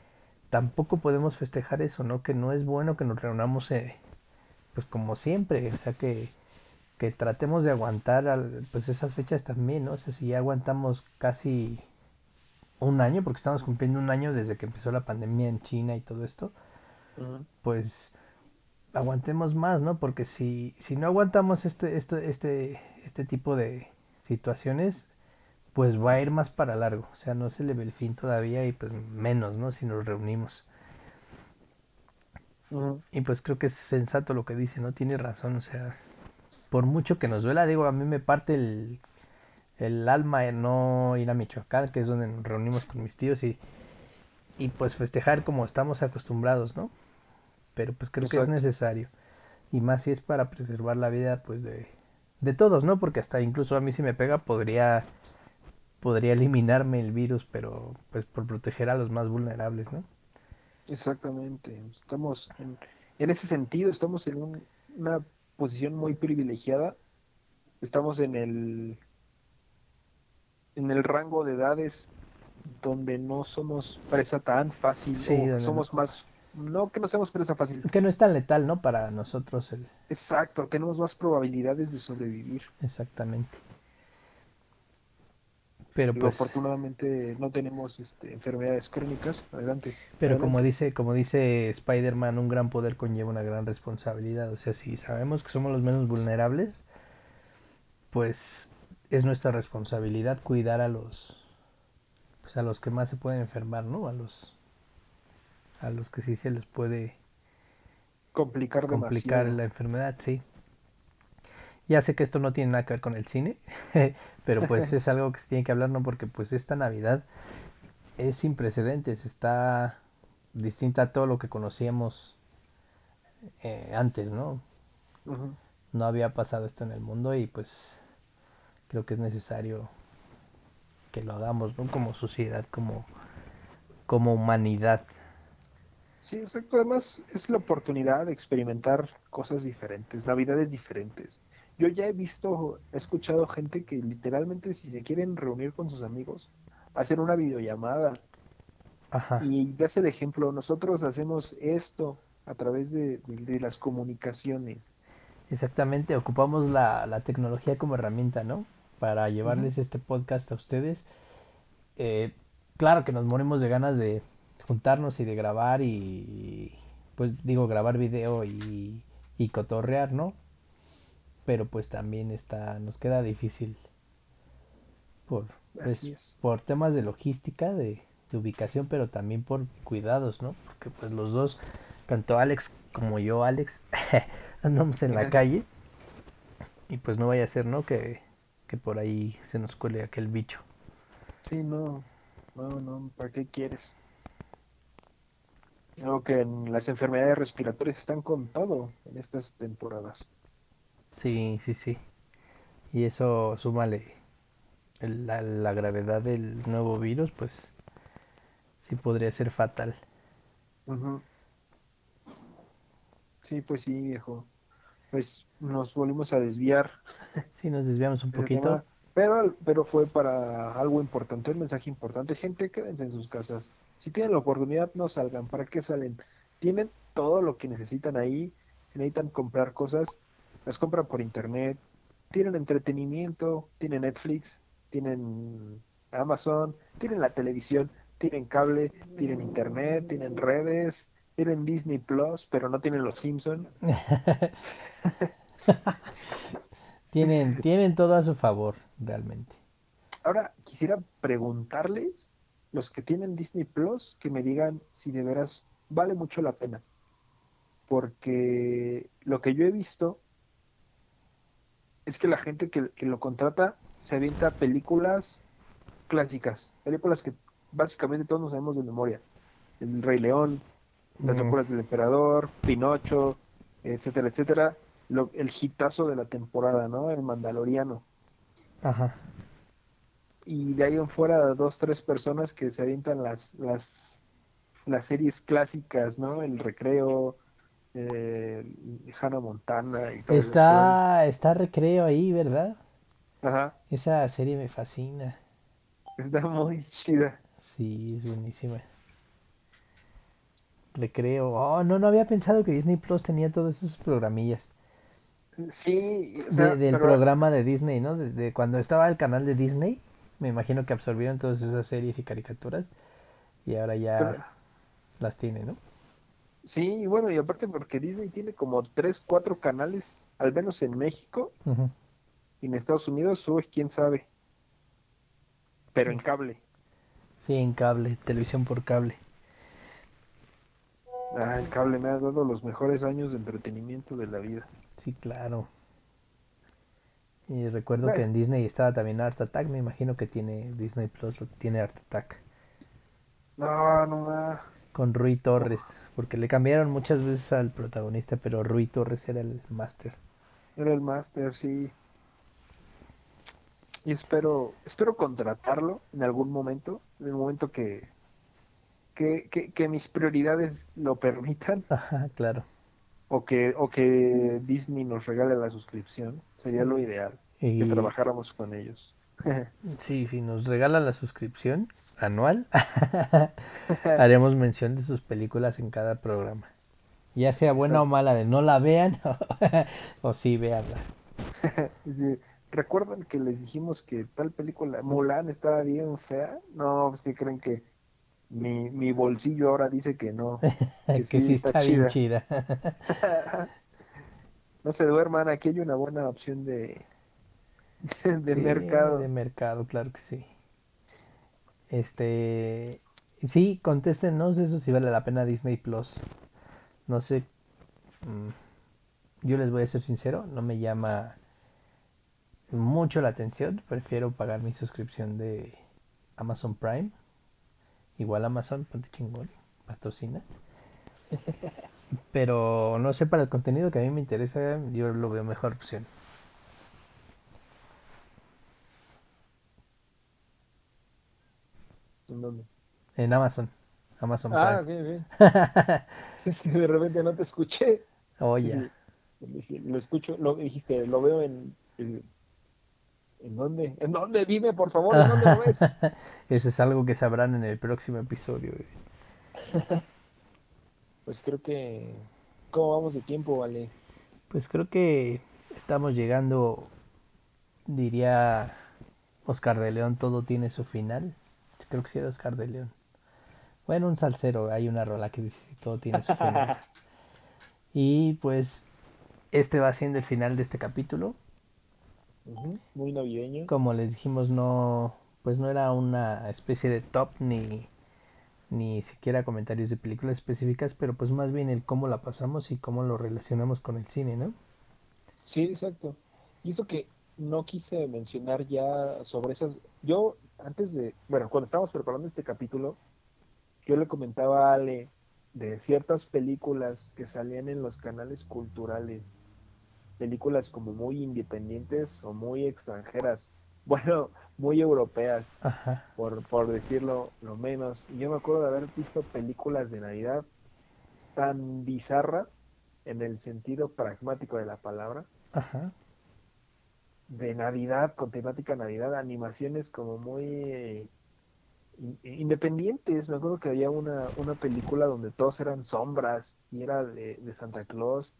tampoco podemos festejar eso, ¿no? Que no es bueno que nos reunamos eh, pues como siempre, o sea que, que tratemos de aguantar al- pues esas fechas también, ¿no? O sea, si ya aguantamos casi un año, porque estamos cumpliendo un año desde que empezó la pandemia en China y todo esto, pues aguantemos más, ¿no? Porque si, si no aguantamos este, este, este, este tipo de situaciones, pues va a ir más para largo. O sea, no se le ve el fin todavía y pues menos, ¿no? Si nos reunimos. Y pues creo que es sensato lo que dice, ¿no? Tiene razón, o sea, por mucho que nos duela, digo, a mí me parte el, el alma no ir a Michoacán, que es donde nos reunimos con mis tíos y, y pues festejar como estamos acostumbrados, ¿no? Pero pues creo que es necesario. Y más si es para preservar la vida, pues de, de todos, ¿no? Porque hasta incluso a mí si me pega podría, podría eliminarme el virus, pero pues por proteger a los más vulnerables, ¿no? Exactamente. Estamos en, en ese sentido, estamos en un- una posición muy privilegiada. Estamos en el en el rango de edades donde no somos presa tan fácil Sí, o somos más no que no seamos presa fácil. Que no es tan letal, ¿no? Para nosotros el... Exacto, tenemos más probabilidades de sobrevivir. Exactamente. Pero pues, afortunadamente no tenemos este, enfermedades crónicas. Adelante. pero como dice, como dice Spider-Man, un gran poder conlleva una gran responsabilidad. O sea, si sabemos que somos los menos vulnerables, pues es nuestra responsabilidad cuidar a los, pues a los que más se pueden enfermar, ¿no? A los, a los que sí se les puede complicar complicar demasiado. la enfermedad, sí. Ya sé que esto no tiene nada que ver con el cine, *laughs* pero pues *laughs* es algo que se tiene que hablar, ¿no? Porque pues esta Navidad es sin precedentes, está distinta a todo lo que conocíamos eh, antes, ¿no? No había pasado esto en el mundo y pues creo que es necesario que lo hagamos, ¿no? Como sociedad, como, como humanidad. Sí, exacto. Además, es la oportunidad de experimentar cosas diferentes, navidades diferentes. Yo ya he visto, he escuchado gente que literalmente si se quieren reunir con sus amigos, hacen una videollamada. Ajá. Y ya el ejemplo, nosotros hacemos esto a través de, de- de las comunicaciones. Exactamente, ocupamos la, la tecnología como herramienta, ¿no? Para llevarles este podcast a ustedes. Eh, claro que nos morimos de ganas de juntarnos y de grabar y, pues digo, grabar video y, y cotorrear, ¿no? Pero pues también está, nos queda difícil por, pues, por temas de logística, de, de ubicación, pero también por cuidados, ¿no? Porque pues los dos, tanto Alex como yo, Alex, *laughs* andamos en la calle y pues no vaya a ser, ¿no? Que, que por ahí se nos cuele aquel bicho. Sí, no, no, no, ¿para qué quieres? Creo que en las enfermedades respiratorias están con todo en estas temporadas. Sí, sí, sí. Y eso, súmale el- la, la gravedad del nuevo virus, pues sí podría ser fatal. Ujú. Sí, pues sí, viejo. Pues nos volvimos a desviar Sí, nos desviamos un *laughs* poquito. pero, pero fue para algo importante, un mensaje importante. Gente, quédense en sus casas. Si tienen la oportunidad, no salgan. ¿Para qué salen? Tienen todo lo que necesitan ahí. Si necesitan comprar cosas, las compran por internet. Tienen entretenimiento, tienen Netflix, tienen Amazon, tienen la televisión, tienen cable, tienen internet, tienen redes, tienen Disney Plus, pero no tienen los Simpson. *laughs* Tienen, tienen todo a su favor, realmente. Ahora quisiera preguntarles, los que tienen Disney Plus, que me digan si de veras vale mucho la pena. Porque lo que yo he visto es que la gente que, que lo contrata se avienta películas clásicas, películas que básicamente todos nos sabemos de memoria. El Rey León, Las Mm. locuras del emperador, Pinocho, etcétera, etcétera. Lo- el hitazo de la temporada, ¿no? El Mandaloriano. Ajá. y de ahí en fuera dos, tres personas que se avientan las, las, las series clásicas, ¿no? El recreo, eh, Hannah Montana y esas Está, está recreo ahí, ¿verdad? Ajá, Esa serie me fascina. está muy chida. Sí, es buenísima. Recreo. Oh, no, no había pensado que Disney Plus tenía todos esos programillas. Sí, o De- sea, del pero- programa de Disney, ¿no? De, de cuando estaba el canal de Disney, me imagino que absorbieron todas esas series y caricaturas y ahora ya pero- las tiene, ¿no? Sí, y bueno, y aparte porque Disney tiene como tres, cuatro canales, al menos en México, y en Estados Unidos, uy, quién sabe. Pero en cable. Sí, en cable, televisión por cable. Ah, el cable me ha dado los mejores años de entretenimiento de la vida. Sí, claro. Y recuerdo que en Disney estaba también Art Attack, me imagino que tiene Disney Plus, lo tiene Art Attack. No, no, no. Con Rui Torres, porque le cambiaron muchas veces al protagonista, pero Rui Torres era el máster. Era el máster, sí. Y espero, espero contratarlo en algún momento, en el momento que, que, que, que mis prioridades lo permitan. *laughs* Ajá, claro. O que, o que Disney nos regale la suscripción. Sería lo ideal. Y- Que trabajáramos con ellos. *laughs* Sí, si nos regalan la suscripción anual, *laughs* haremos mención de sus películas en cada programa. Ya sea buena o mala, de no la vean *laughs* o sí veanla. *laughs* Sí, ¿Recuerdan que les dijimos que tal película, Mulan, estaba bien fea? No, pues que creen que mi, mi bolsillo ahora dice que no. Que, sí, está, bien chida. No se duerman, aquí hay una buena opción de, de Sí, mercado. De mercado, claro que sí. Este, sí, contéstenos eso si vale la pena Disney Plus. No sé, mm, yo les voy a ser sincero, no me llama mucho la atención. Prefiero pagar mi suscripción de Amazon Prime. Igual Amazon, ponte chingón, patrocina. *laughs* Pero no sé, para el contenido que a mí me interesa, yo lo veo mejor opción. ¿En dónde? En Amazon. Amazon Ah, Prime. bien, bien. *laughs* Es que de repente no te escuché. Oh. Sí, dije, Lo escucho, lo dijiste, lo veo en, en, ¿en dónde? ¿En dónde? Dime, por favor, ¿en dónde lo ves? *laughs* Eso es algo que sabrán en el próximo episodio. *laughs* Pues creo que, ¿cómo vamos de tiempo, vale? Pues creo que estamos llegando, diría Oscar de León, todo tiene su final. Creo que sí era Oscar de León. Bueno, un salsero, hay una rola que dice "Sí, todo tiene su final. *laughs* y pues este va siendo el final de este capítulo. Muy navideño. Como les dijimos, no, pues no era una especie de top ni, ni siquiera comentarios de películas específicas, pero pues más bien el cómo la pasamos y cómo lo relacionamos con el cine, ¿no? Sí, exacto. Y eso que no quise mencionar ya sobre esas. Yo, antes de. Bueno, cuando estábamos preparando este capítulo, yo le comentaba a Ale de ciertas películas que salían en los canales culturales. Películas como muy independientes o muy extranjeras. *laughs* Bueno, muy europeas, Ajá. por, por decirlo lo menos. Y yo me acuerdo de haber visto películas de Navidad tan bizarras en el sentido pragmático de la palabra Ajá. De Navidad, con temática Navidad, animaciones como muy eh, in- independientes. Me acuerdo que había una, una película donde todos eran sombras y era de, de Santa Claus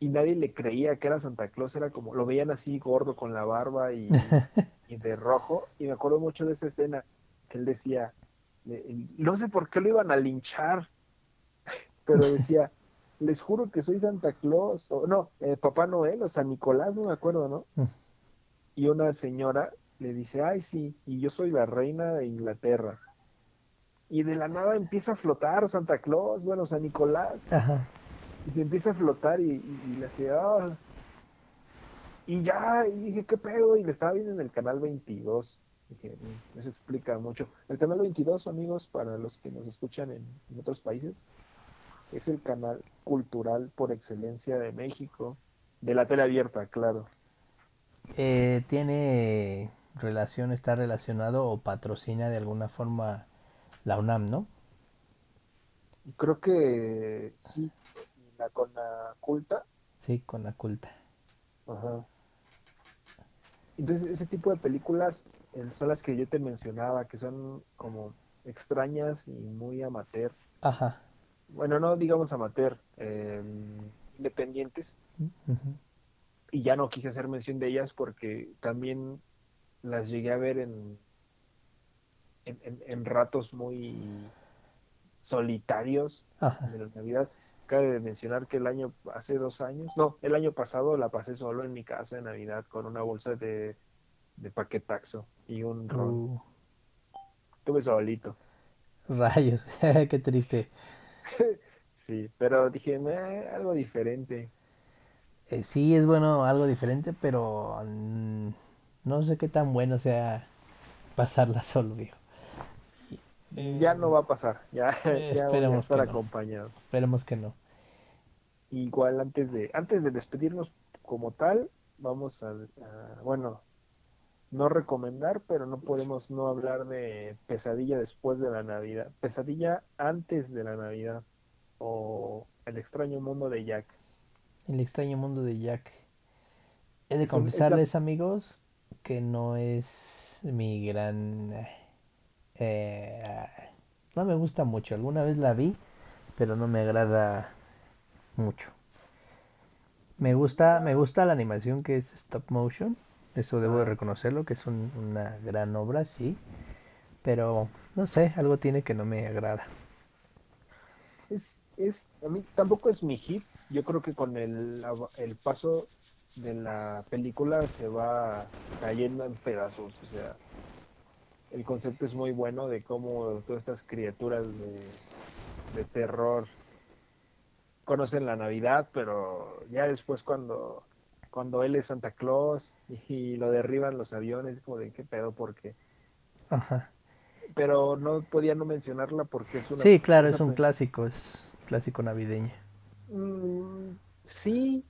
y nadie le creía que era Santa Claus, era como, lo veían así gordo con la barba y, *laughs* y de rojo. Y me acuerdo mucho de esa escena que él decía, no sé por qué lo iban a linchar, *laughs* pero decía, les juro que soy Santa Claus, o no, eh, Papá Noel, o San Nicolás, no me acuerdo, ¿no? Mm. Y una señora le dice, ay, sí, y yo soy la reina de Inglaterra. Y de la nada empieza a flotar Santa Claus, bueno, San Nicolás, Ajá. y se empieza a flotar y, y, y le hacía, "Ah". y ya, y dije, ¿qué pedo? Y le estaba viendo en el canal 22. Dije, "Mm, eso explica mucho. El canal 22, amigos, para los que nos escuchan en, en otros países, es el canal cultural por excelencia de México, de la tele abierta, claro. Eh, tiene relación, está relacionado o patrocina de alguna forma la UNAM, ¿no? Creo que sí, la con la culta. Sí, con la culta. Ajá. Entonces, ese tipo de películas eh, son las que yo te mencionaba, que son como extrañas y muy amateur. Ajá. Bueno, no digamos amateur, eh, independientes. Y ya no quise hacer mención de ellas porque también las llegué a ver en, en, en- en ratos muy solitarios Ajá. de la Navidad. Cabe de mencionar que el año, hace dos años, no, el año pasado la pasé solo en mi casa de Navidad con una bolsa de, de paquetaxo y un ron. Uh, Estuve solito. rayos, *laughs* qué triste. *laughs* Sí, pero dije, "Meh, algo diferente. Eh, sí, es bueno algo diferente, pero mm, no sé qué tan bueno sea pasarla *laughs* solo, viejo. Ya no va a pasar, ya, Eh, *laughs* ya voy a esperemos estar que no. acompañado. Esperemos que no. Igual antes de, antes de despedirnos como tal, vamos a, a- bueno, no recomendar, pero no podemos no hablar de Pesadilla después de la Navidad, Pesadilla antes de la Navidad o El extraño mundo de Jack. El extraño mundo de Jack. He de confesarles, amigos, que no es mi gran... Eh, no me gusta mucho. Alguna vez la vi, pero no me agrada mucho. Me gusta, me gusta la animación que es stop motion. Eso debo de reconocerlo, que es una gran obra, sí. Pero no sé, algo tiene que no me agrada. Es, es, a mí tampoco es mi hit. Yo creo que con el, el paso de la película se va cayendo en pedazos. O sea, el concepto es muy bueno de cómo todas estas criaturas de, de terror conocen la Navidad, pero ya después cuando, cuando él es Santa Claus y, lo derriban los aviones, como de qué pedo, porque... Ajá. Pero no podía no mencionarla porque es una... Sí, claro, es un clásico, es clásico navideño. Mm, sí,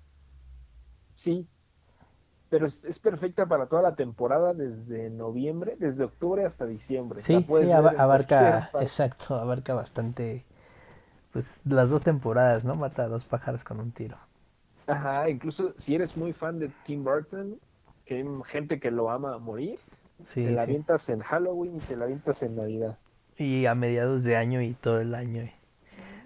sí, pero es, perfecta para toda la temporada desde noviembre, desde octubre hasta diciembre. Sí, sí, abarca, exacto, abarca bastante pues las dos temporadas, ¿no? Mata a dos pájaros con un tiro. Ajá, incluso si eres muy fan de Tim Burton, que hay gente que lo ama a morir, te la avientas en Halloween y te la avientas en Navidad. Y a mediados de año y todo el año. Eh.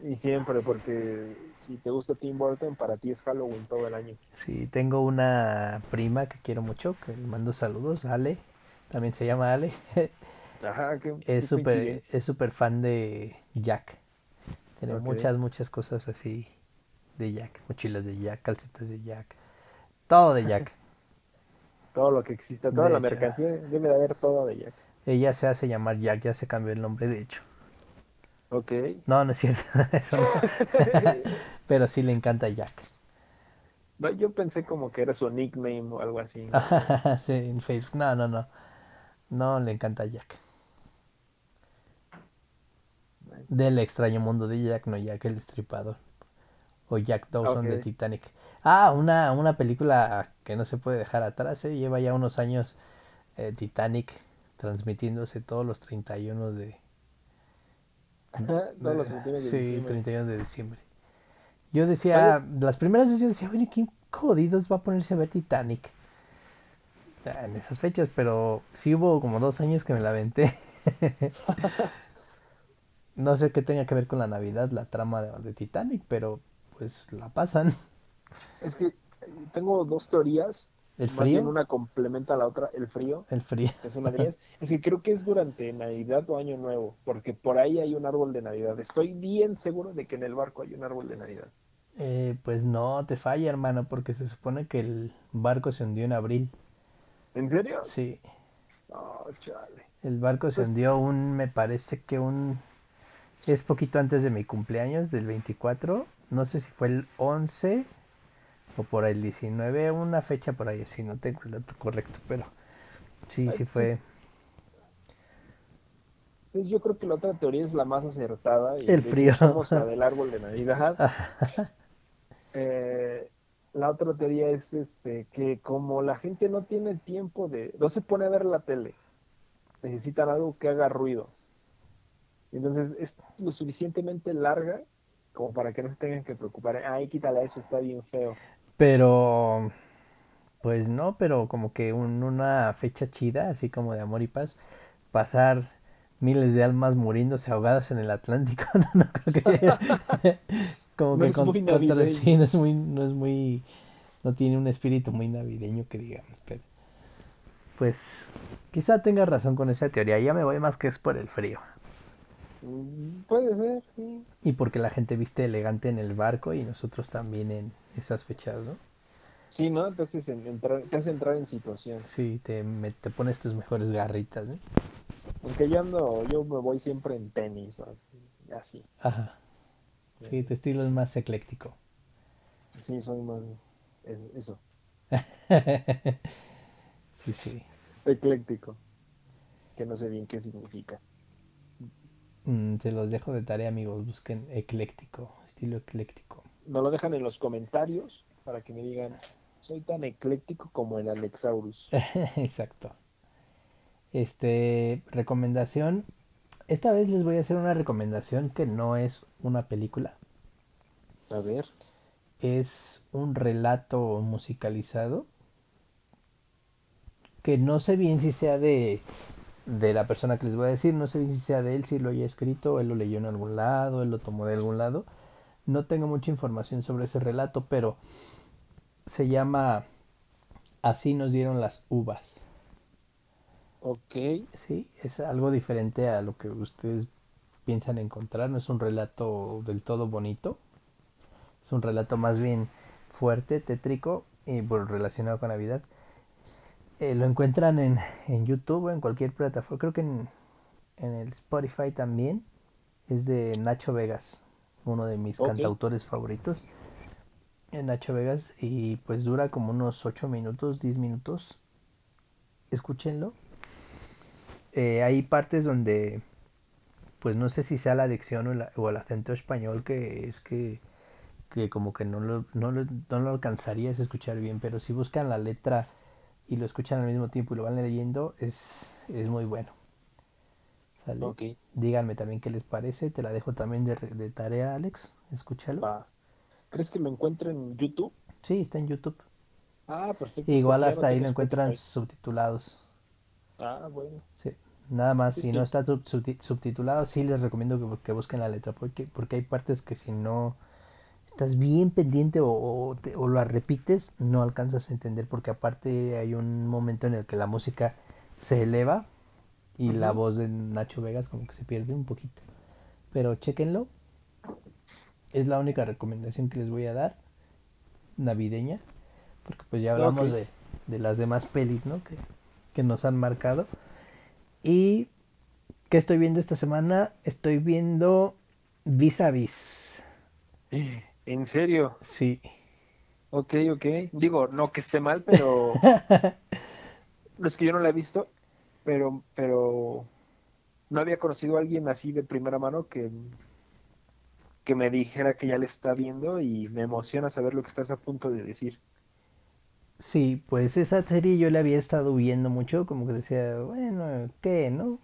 Y siempre, porque si te gusta Tim Burton, para ti es Halloween todo el año. Sí, tengo una prima que quiero mucho, que le mando saludos, Ale, también se llama Ale. *laughs* Ajá, qué, es súper es súper fan de Jack. Tiene muchas, muchas cosas así de Jack. Mochilas de Jack, calcetas de Jack. Todo de Jack. *laughs* todo lo que exista, toda la mercancía, debe de haber todo de Jack. Ella se hace llamar Jack, ya se cambió el nombre, de hecho. Ok. No, no es cierto. *laughs* Eso no. *laughs* Pero sí le encanta Jack. yo pensé como que era su nickname o algo así. sí, en Facebook. No, no, no. No le encanta Jack. Del extraño mundo de Jack, no Jack el Destripador. O Jack Dawson de Titanic. Ah, una, una película que no se puede dejar atrás, ¿eh? lleva ya unos años eh, Titanic transmitiéndose todos los 31 de... *laughs* todos *laughs* los 31 de sí, 31 de diciembre. Yo decía, las primeras veces yo decía, bueno, ¿quién jodidos va a ponerse a ver Titanic? En esas fechas, pero sí hubo como dos años que me la aventé. *laughs* No sé qué tenga que ver con la Navidad, la trama de, Titanic, pero pues la pasan. Es que tengo dos teorías. ¿El frío? una complementa a la otra, el frío. El frío. Es una de ellas. Es que creo que es durante Navidad o Año Nuevo, porque por ahí hay un árbol de Navidad. Estoy bien seguro de que en el barco hay un árbol de Navidad. Eh, pues no, te falla, hermano, porque se supone que el barco se hundió en abril. ¿En serio? Sí. Oh, chale. El barco se pues hundió un, me parece que un es poquito antes de mi cumpleaños, del 24. No sé si fue el 11 o por el 19, una fecha por ahí, así no tengo el dato correcto, pero sí, sí fue. Pues yo creo que la otra teoría es la más acertada. Y el frío. la del árbol de Navidad. *laughs* eh, la otra teoría es este que como la gente no tiene tiempo de, no se pone a ver la tele, necesitan algo que haga ruido. Entonces es lo suficientemente larga como para que no se tengan que preocupar. Ay, quítala eso, está bien feo. Pero, pues no, pero como que una fecha chida, así como de amor y paz, pasar miles de almas muriéndose ahogadas en el Atlántico, *laughs* no, no creo que... *laughs* como que es muy sí, no es muy, no es muy, no tiene un espíritu muy navideño que digamos, pero pues quizá tenga razón con esa teoría, ya me voy más que es por el frío. Puede ser, sí. Y porque la gente viste elegante en el barco y nosotros también en esas fechas, ¿no? Sí, ¿no? Te haces entrar, te hace entrar en situación. Sí, te, te pones tus mejores garritas, ¿no? Aunque yo ando, yo me voy siempre en tenis o así. Ajá. Sí, tu estilo es más ecléctico. Sí, soy más eso. *laughs* sí, sí. Ecléctico. Que no sé bien qué significa. Mm, se los dejo de tarea, amigos. Busquen ecléctico, estilo ecléctico. No lo dejan en los comentarios para que me digan, soy tan ecléctico como el Alexaurus. *laughs* Exacto. Este, recomendación. Esta vez les voy a hacer una recomendación que no es una película. A ver. Es un relato musicalizado. Que no sé bien si sea de, de la persona que les voy a decir. No sé si sea de él, si lo haya escrito, él lo leyó en algún lado, él lo tomó de algún lado. No tengo mucha información sobre ese relato, pero se llama Así nos dieron las uvas. Ok. Sí, es algo diferente a lo que ustedes piensan encontrar. No es un relato del todo bonito. Es un relato más bien fuerte, tétrico y relacionado con Navidad. Eh, lo encuentran en, en YouTube, en cualquier plataforma. Creo que en, en el Spotify también. Es de Nacho Vegas, uno de mis cantautores favoritos. En Nacho Vegas. Y pues dura como unos 8 minutos, 10 minutos. Escúchenlo. Eh, hay partes donde, pues no sé si sea la dicción o, el acento español que es que, que como que no lo, no, lo, no lo alcanzarías a escuchar bien, pero si buscan la letra y lo escuchan al mismo tiempo y lo van leyendo, es, es muy bueno. ¿Sale? Díganme también qué les parece, te la dejo también de, de tarea, Alex, escúchalo. ¿Crees que lo encuentren en YouTube? Sí, está en YouTube. Ah, perfecto. Igual hasta ahí lo encuentran subtitulados. Ah, bueno. Sí, nada más, si no está subtitulado, sí les recomiendo que, busquen la letra, porque, porque hay partes que si no estás bien pendiente o, o, la repites, no alcanzas a entender, porque aparte hay un momento en el que la música se eleva y la voz de Nacho Vegas como que se pierde un poquito. Pero chequenlo. Es la única recomendación que les voy a dar, navideña, porque pues ya hablamos de, de, las demás pelis, ¿no? Que, que nos han marcado. Y ¿qué estoy viendo esta semana? Estoy viendo Vis a Vis. ¿En serio? Sí. Ok, ok. Digo, no que esté mal, *laughs* pero. es que yo no la he visto, pero, pero no había conocido a alguien así de primera mano que, que me dijera que ya le está viendo y me emociona saber lo que estás a punto de decir. Sí, pues esa serie yo la había estado viendo mucho, como que decía, bueno, ¿qué, no?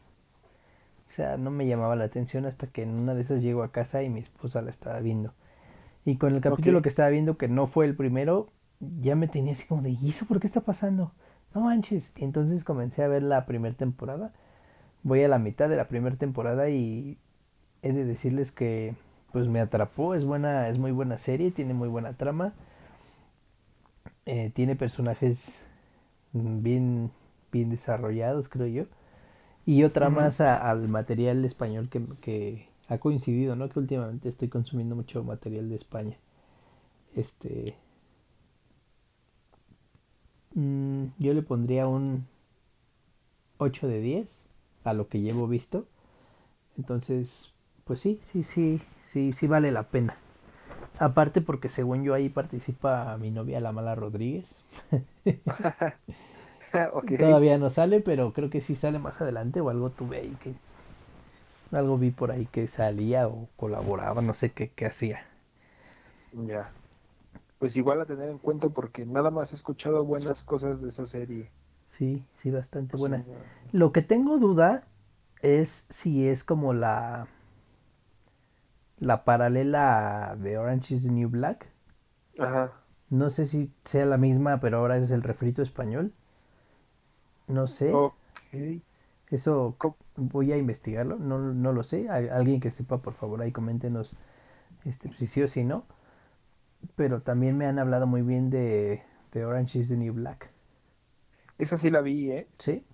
O sea, no me llamaba la atención hasta que en una de esas llego a casa y mi esposa la estaba viendo. Y con el capítulo que estaba viendo, que no fue el primero, ya me tenía así como de, ¿y eso por qué está pasando? No manches. Entonces comencé a ver la primera temporada. Voy a la mitad de la primera temporada y he de decirles que pues me atrapó, es buena, es muy buena serie, tiene muy buena trama eh, tiene personajes bien, bien desarrollados, creo yo. Y otra más al material español que, que, ha coincidido, ¿no? Que últimamente estoy consumiendo mucho material de España. Este. Mm, yo le pondría un 8 de 10 a lo que llevo visto. Entonces, pues sí, sí, sí, sí, sí vale la pena. Aparte porque según yo ahí participa mi novia La Mala Rodríguez. *laughs* Todavía no sale, pero creo que sí sale más adelante o algo tuve ahí que... Algo vi por ahí que salía o colaboraba, no sé qué, qué hacía. Ya. Pues igual a tener en cuenta porque nada más he escuchado buenas cosas de esa serie. Sí, sí, bastante buena. Lo que tengo duda es si es como la la paralela de Orange is the New Black. Ajá. No sé si sea la misma, pero ahora es el refrito español. No sé. Eso voy a investigarlo, no, no lo sé. Alguien que sepa, por favor, ahí coméntenos este, si sí o si no. Pero también me han hablado muy bien de, de Orange is the New Black. Esa sí la vi, ¿eh? Sí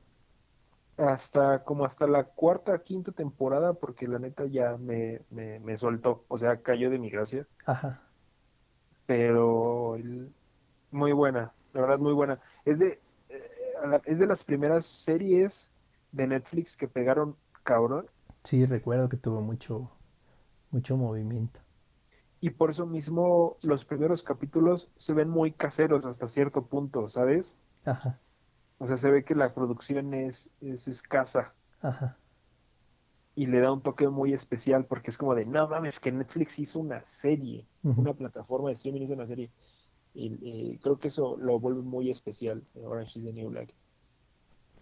hasta como hasta la cuarta, quinta temporada, porque la neta ya me, me, soltó, o sea, cayó de mi gracia. Ajá. Pero muy buena, la verdad muy buena. Es de, eh, es de las primeras series de Netflix que pegaron cabrón. Sí, recuerdo que tuvo mucho, mucho movimiento. Y por eso mismo los primeros capítulos se ven muy caseros hasta cierto punto, ¿sabes? Ajá. O sea, se ve que la producción es, es escasa. Ajá. Y le da un toque muy especial porque es como de, no mames, que Netflix hizo una serie, una plataforma de streaming hizo una serie. Y, creo que eso lo vuelve muy especial, Orange is the New Black.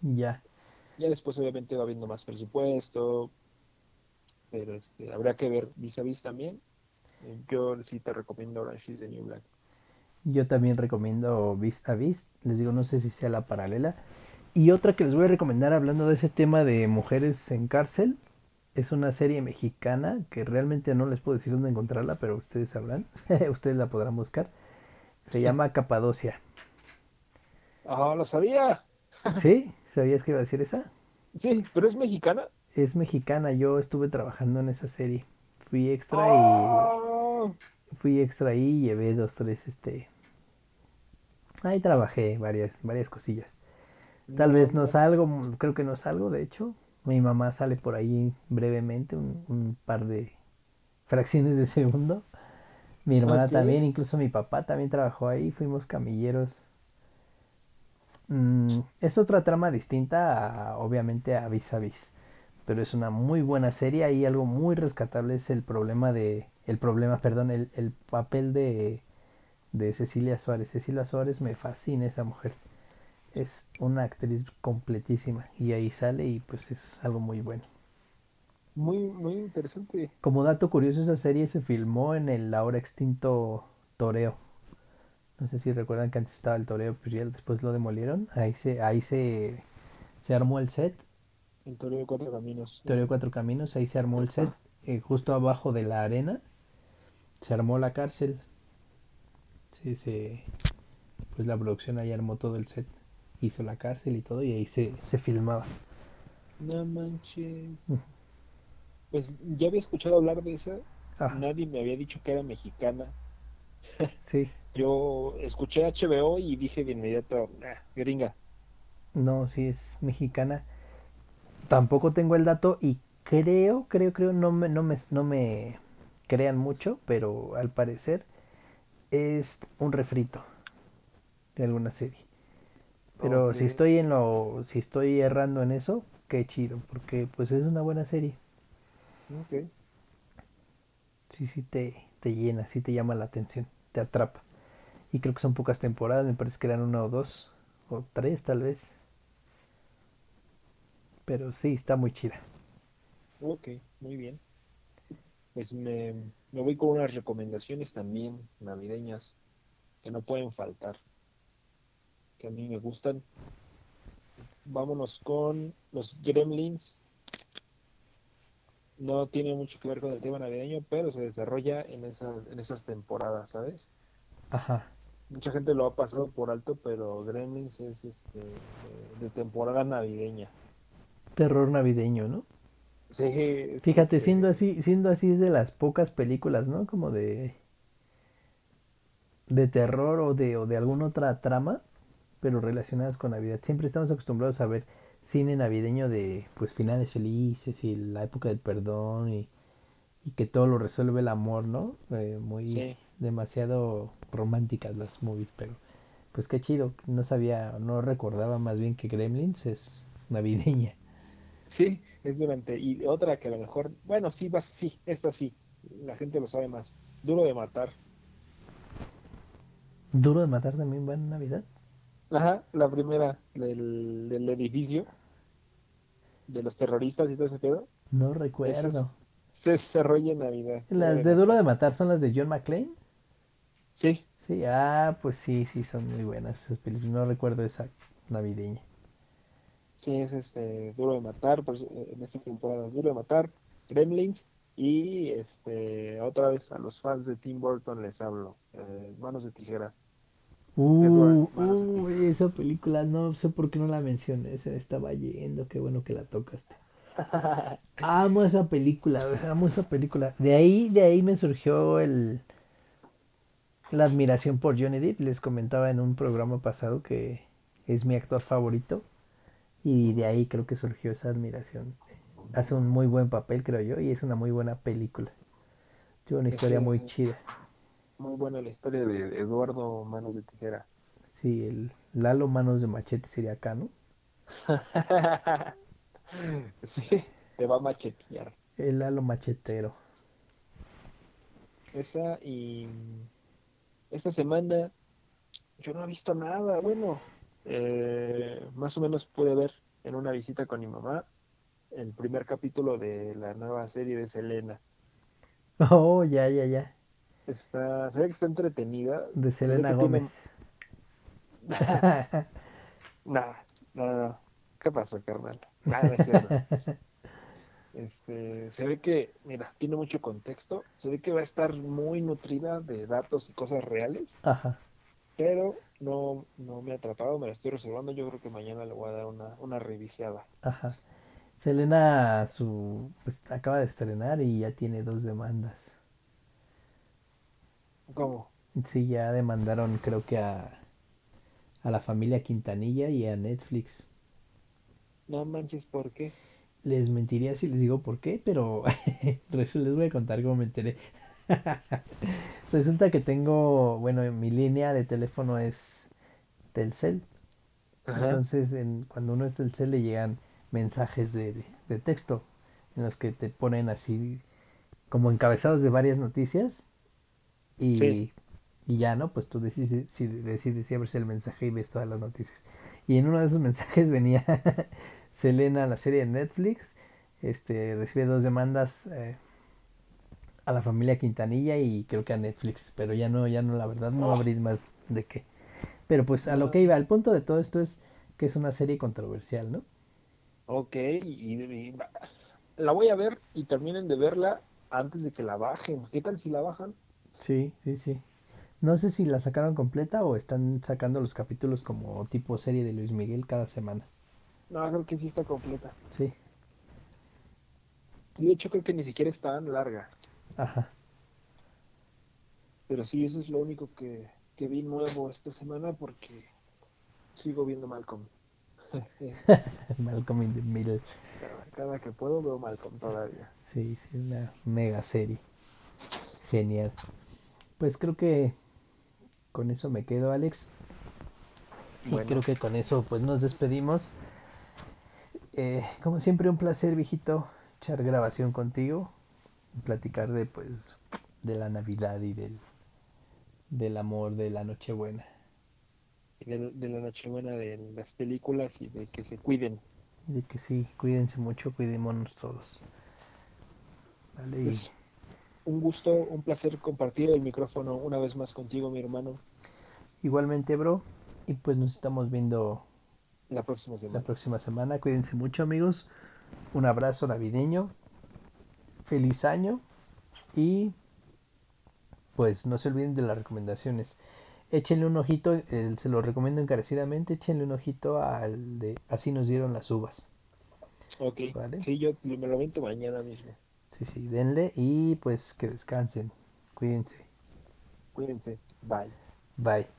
Ya. Ya después obviamente va habiendo más presupuesto, pero este, habría que ver vis a vis también. Eh, Yo sí te recomiendo Orange is the New Black. Yo también recomiendo Vis a Vis. Les digo, no sé si sea la paralela. Y otra que les voy a recomendar hablando de ese tema de mujeres en cárcel. Es una serie mexicana que realmente no les puedo decir dónde encontrarla, pero ustedes sabrán. *laughs* ustedes la podrán buscar. Se llama Capadocia. Ah, lo sabía. ¿Sí? ¿Sabías que iba a decir esa? Sí, pero es mexicana. Es mexicana. Yo estuve trabajando en esa serie. Fui extra y fui extra y llevé dos, tres, este... Ahí trabajé varias, varias cosillas. Tal no, vez no salgo, creo que no salgo, de hecho. Mi mamá sale por ahí brevemente, un, un par de fracciones de *laughs* segundo. Mi hermana también, incluso mi papá también trabajó ahí, fuimos camilleros. Mm, es otra trama distinta, a- obviamente, a Vis a Vis. Pero es una muy buena serie y algo muy rescatable es el problema de... El problema, perdón, el, el papel de, de Cecilia Suárez. Cecilia Suárez me fascina esa mujer. Es una actriz completísima y ahí sale y pues es algo muy bueno. Muy, muy interesante. Como dato curioso, esa serie se filmó en el ahora extinto Toreo. No sé si recuerdan que antes estaba el Toreo, ya después lo demolieron. Ahí se, ahí se, se armó el set, El Toro de Cuatro Caminos. Toreo Cuatro Caminos, ahí se armó el set, eh, justo abajo de la arena. Se armó la cárcel. Sí, se, pues la producción ahí armó todo el set. Hizo la cárcel y todo y ahí se, se filmaba. No manches. Pues ya había escuchado hablar de esa. Ah, Nadie me había dicho que era mexicana. sí. Yo escuché HBO y dije de inmediato, "Ah, gringa. No, sí es mexicana. Tampoco tengo el dato y creo, creo, creo, no me, no me, no me crean mucho, pero al parecer es un refrito de alguna serie. Pero si estoy en lo, si estoy errando en eso, qué chido, porque pues es una buena serie. Ok. Sí, sí te, te llena, sí te llama la atención, te atrapa. Y creo que son pocas temporadas, me parece que eran una o dos, o tres tal vez. Pero sí, está muy chida. Ok, muy bien. Pues me, me voy con unas recomendaciones también navideñas que no pueden faltar, que a mí me gustan. Vámonos con los Gremlins. No tiene mucho que ver con el tema navideño, pero se desarrolla en esas, en esas temporadas, ¿sabes? Ajá. Mucha gente lo ha pasado por alto, pero Gremlins es este, de, temporada navideña. Terror navideño, ¿no? Sí, es Fíjate, este, siendo así, siendo así es de las pocas películas, ¿no? Como de de terror o de o de alguna otra trama, pero relacionadas con Navidad. Siempre estamos acostumbrados a ver cine navideño de pues finales felices y la época del perdón y, y que todo lo resuelve el amor, ¿no? Eh, muy Sí. Demasiado románticas las movies, pero pues qué chido. No sabía, no recordaba más bien que Gremlins es navideña. Sí, es durante. Y otra que a lo mejor, bueno, sí, vas, sí, esta sí, la gente lo sabe más. Duro de matar. Duro de matar también va en Navidad. Ajá, la primera del, del edificio, de los terroristas y todo ese pedo, No recuerdo. se desarrolla en Navidad. Las de Duro de Matar son las de John McClane. Sí, Sí, ah, pues sí, sí, son muy buenas esas películas. No recuerdo esa navideña. sí, es este, Duro de matar, pues, en estas temporadas, Duro de matar, Gremlins, y este, otra vez a los fans de Tim Burton les hablo, eh, Manos de Tijera. Edward, Uh, de uh, esa película, no sé por qué no la mencioné. Se estaba yendo, qué bueno que la tocaste. *laughs* Amo esa película, amo esa película. De ahí, de ahí me surgió el la admiración por Johnny Depp. Les comentaba en un programa pasado que es mi actor favorito. Y de ahí creo que surgió esa admiración. Hace un muy buen papel, creo yo, y es una muy buena película. Tiene una historia muy chida. Muy buena la historia de Eduardo Manos de Tijera. Sí, el Lalo Manos de Machete sería acá, ¿no? *laughs* Sí, te va a machetear. El Lalo Machetero. Esa y esta semana yo no he visto nada. Bueno, eh, más o menos pude ver en una visita con mi mamá el primer capítulo de la nueva serie de Selena. Oh, ya, ya, ya. Está, se ve que está entretenida. De Selena que tiene- Gómez. *laughs* Nah, no, no, no. ¿Qué pasó, carnal? Nada, no es cierto. *laughs* Este, se ve que, mira, tiene mucho contexto. Se ve que va a estar muy nutrida de datos y cosas reales, Ajá. pero no, no me ha atrapado, me la estoy reservando. Yo creo que mañana le voy a dar una, una reviseada. Ajá. Selena su pues acaba de estrenar y ya tiene dos demandas. ¿Cómo? Sí, ya demandaron creo que a, a la familia Quintanilla y a Netflix. No manches, ¿por qué? Les mentiría si les digo por qué, pero *laughs* les voy a contar cómo me enteré. *laughs* Resulta que tengo, bueno, mi línea de teléfono es Telcel. Ajá. Entonces, en, cuando uno es Telcel le llegan mensajes de, de- de texto en los que te ponen así como encabezados de varias noticias y, Sí. y ya, ¿no? Pues tú decides si, decides si abres el mensaje y ves todas las noticias. Y en uno de esos *laughs* mensajes venía Selena, la serie de Netflix, este, recibe dos demandas eh, a la familia Quintanilla y creo que a Netflix, pero ya no, ya no, la verdad no Oh. abrí más de qué. Pero pues a lo que iba, el punto de todo esto es que es una serie controversial, ¿no? Ok, y, y- la voy a ver y terminen de verla antes de que la bajen. ¿Qué tal si la bajan? Sí, sí, sí. No sé si la sacaron completa o están sacando los capítulos como tipo serie de Luis Miguel cada semana. No, creo que sí está completa. Sí, de hecho creo que ni siquiera es tan larga. ajá. Pero sí, eso es lo único que, que vi nuevo esta semana porque sigo viendo Malcolm. *laughs* Malcolm in the Middle. Cada, cada que puedo veo Malcolm todavía. Sí, sí, una mega serie. Genial. Pues creo que con eso me quedo, Alex. Y creo que con eso pues nos despedimos. Eh, como siempre un placer, viejito, echar grabación contigo, platicar de pues de la Navidad y del del amor de la Nochebuena. Y de, de la Nochebuena de las películas y de que se cuiden. Y de que sí, cuídense mucho, cuidémonos todos. Vale, Pues, un gusto, un placer compartir el micrófono una vez más contigo, mi hermano, igualmente, bro. Y pues nos estamos viendo la próxima la semana. próxima semana. Cuídense mucho, amigos. Un abrazo navideño. Feliz año. Y pues no se olviden de las recomendaciones. Échenle un ojito, eh, se lo recomiendo encarecidamente. Échenle un ojito al de Así nos dieron las uvas. Ok, Vale. sí, yo me lo vento mañana mismo. Sí, sí, denle y pues que descansen. Cuídense. Cuídense, bye. Bye.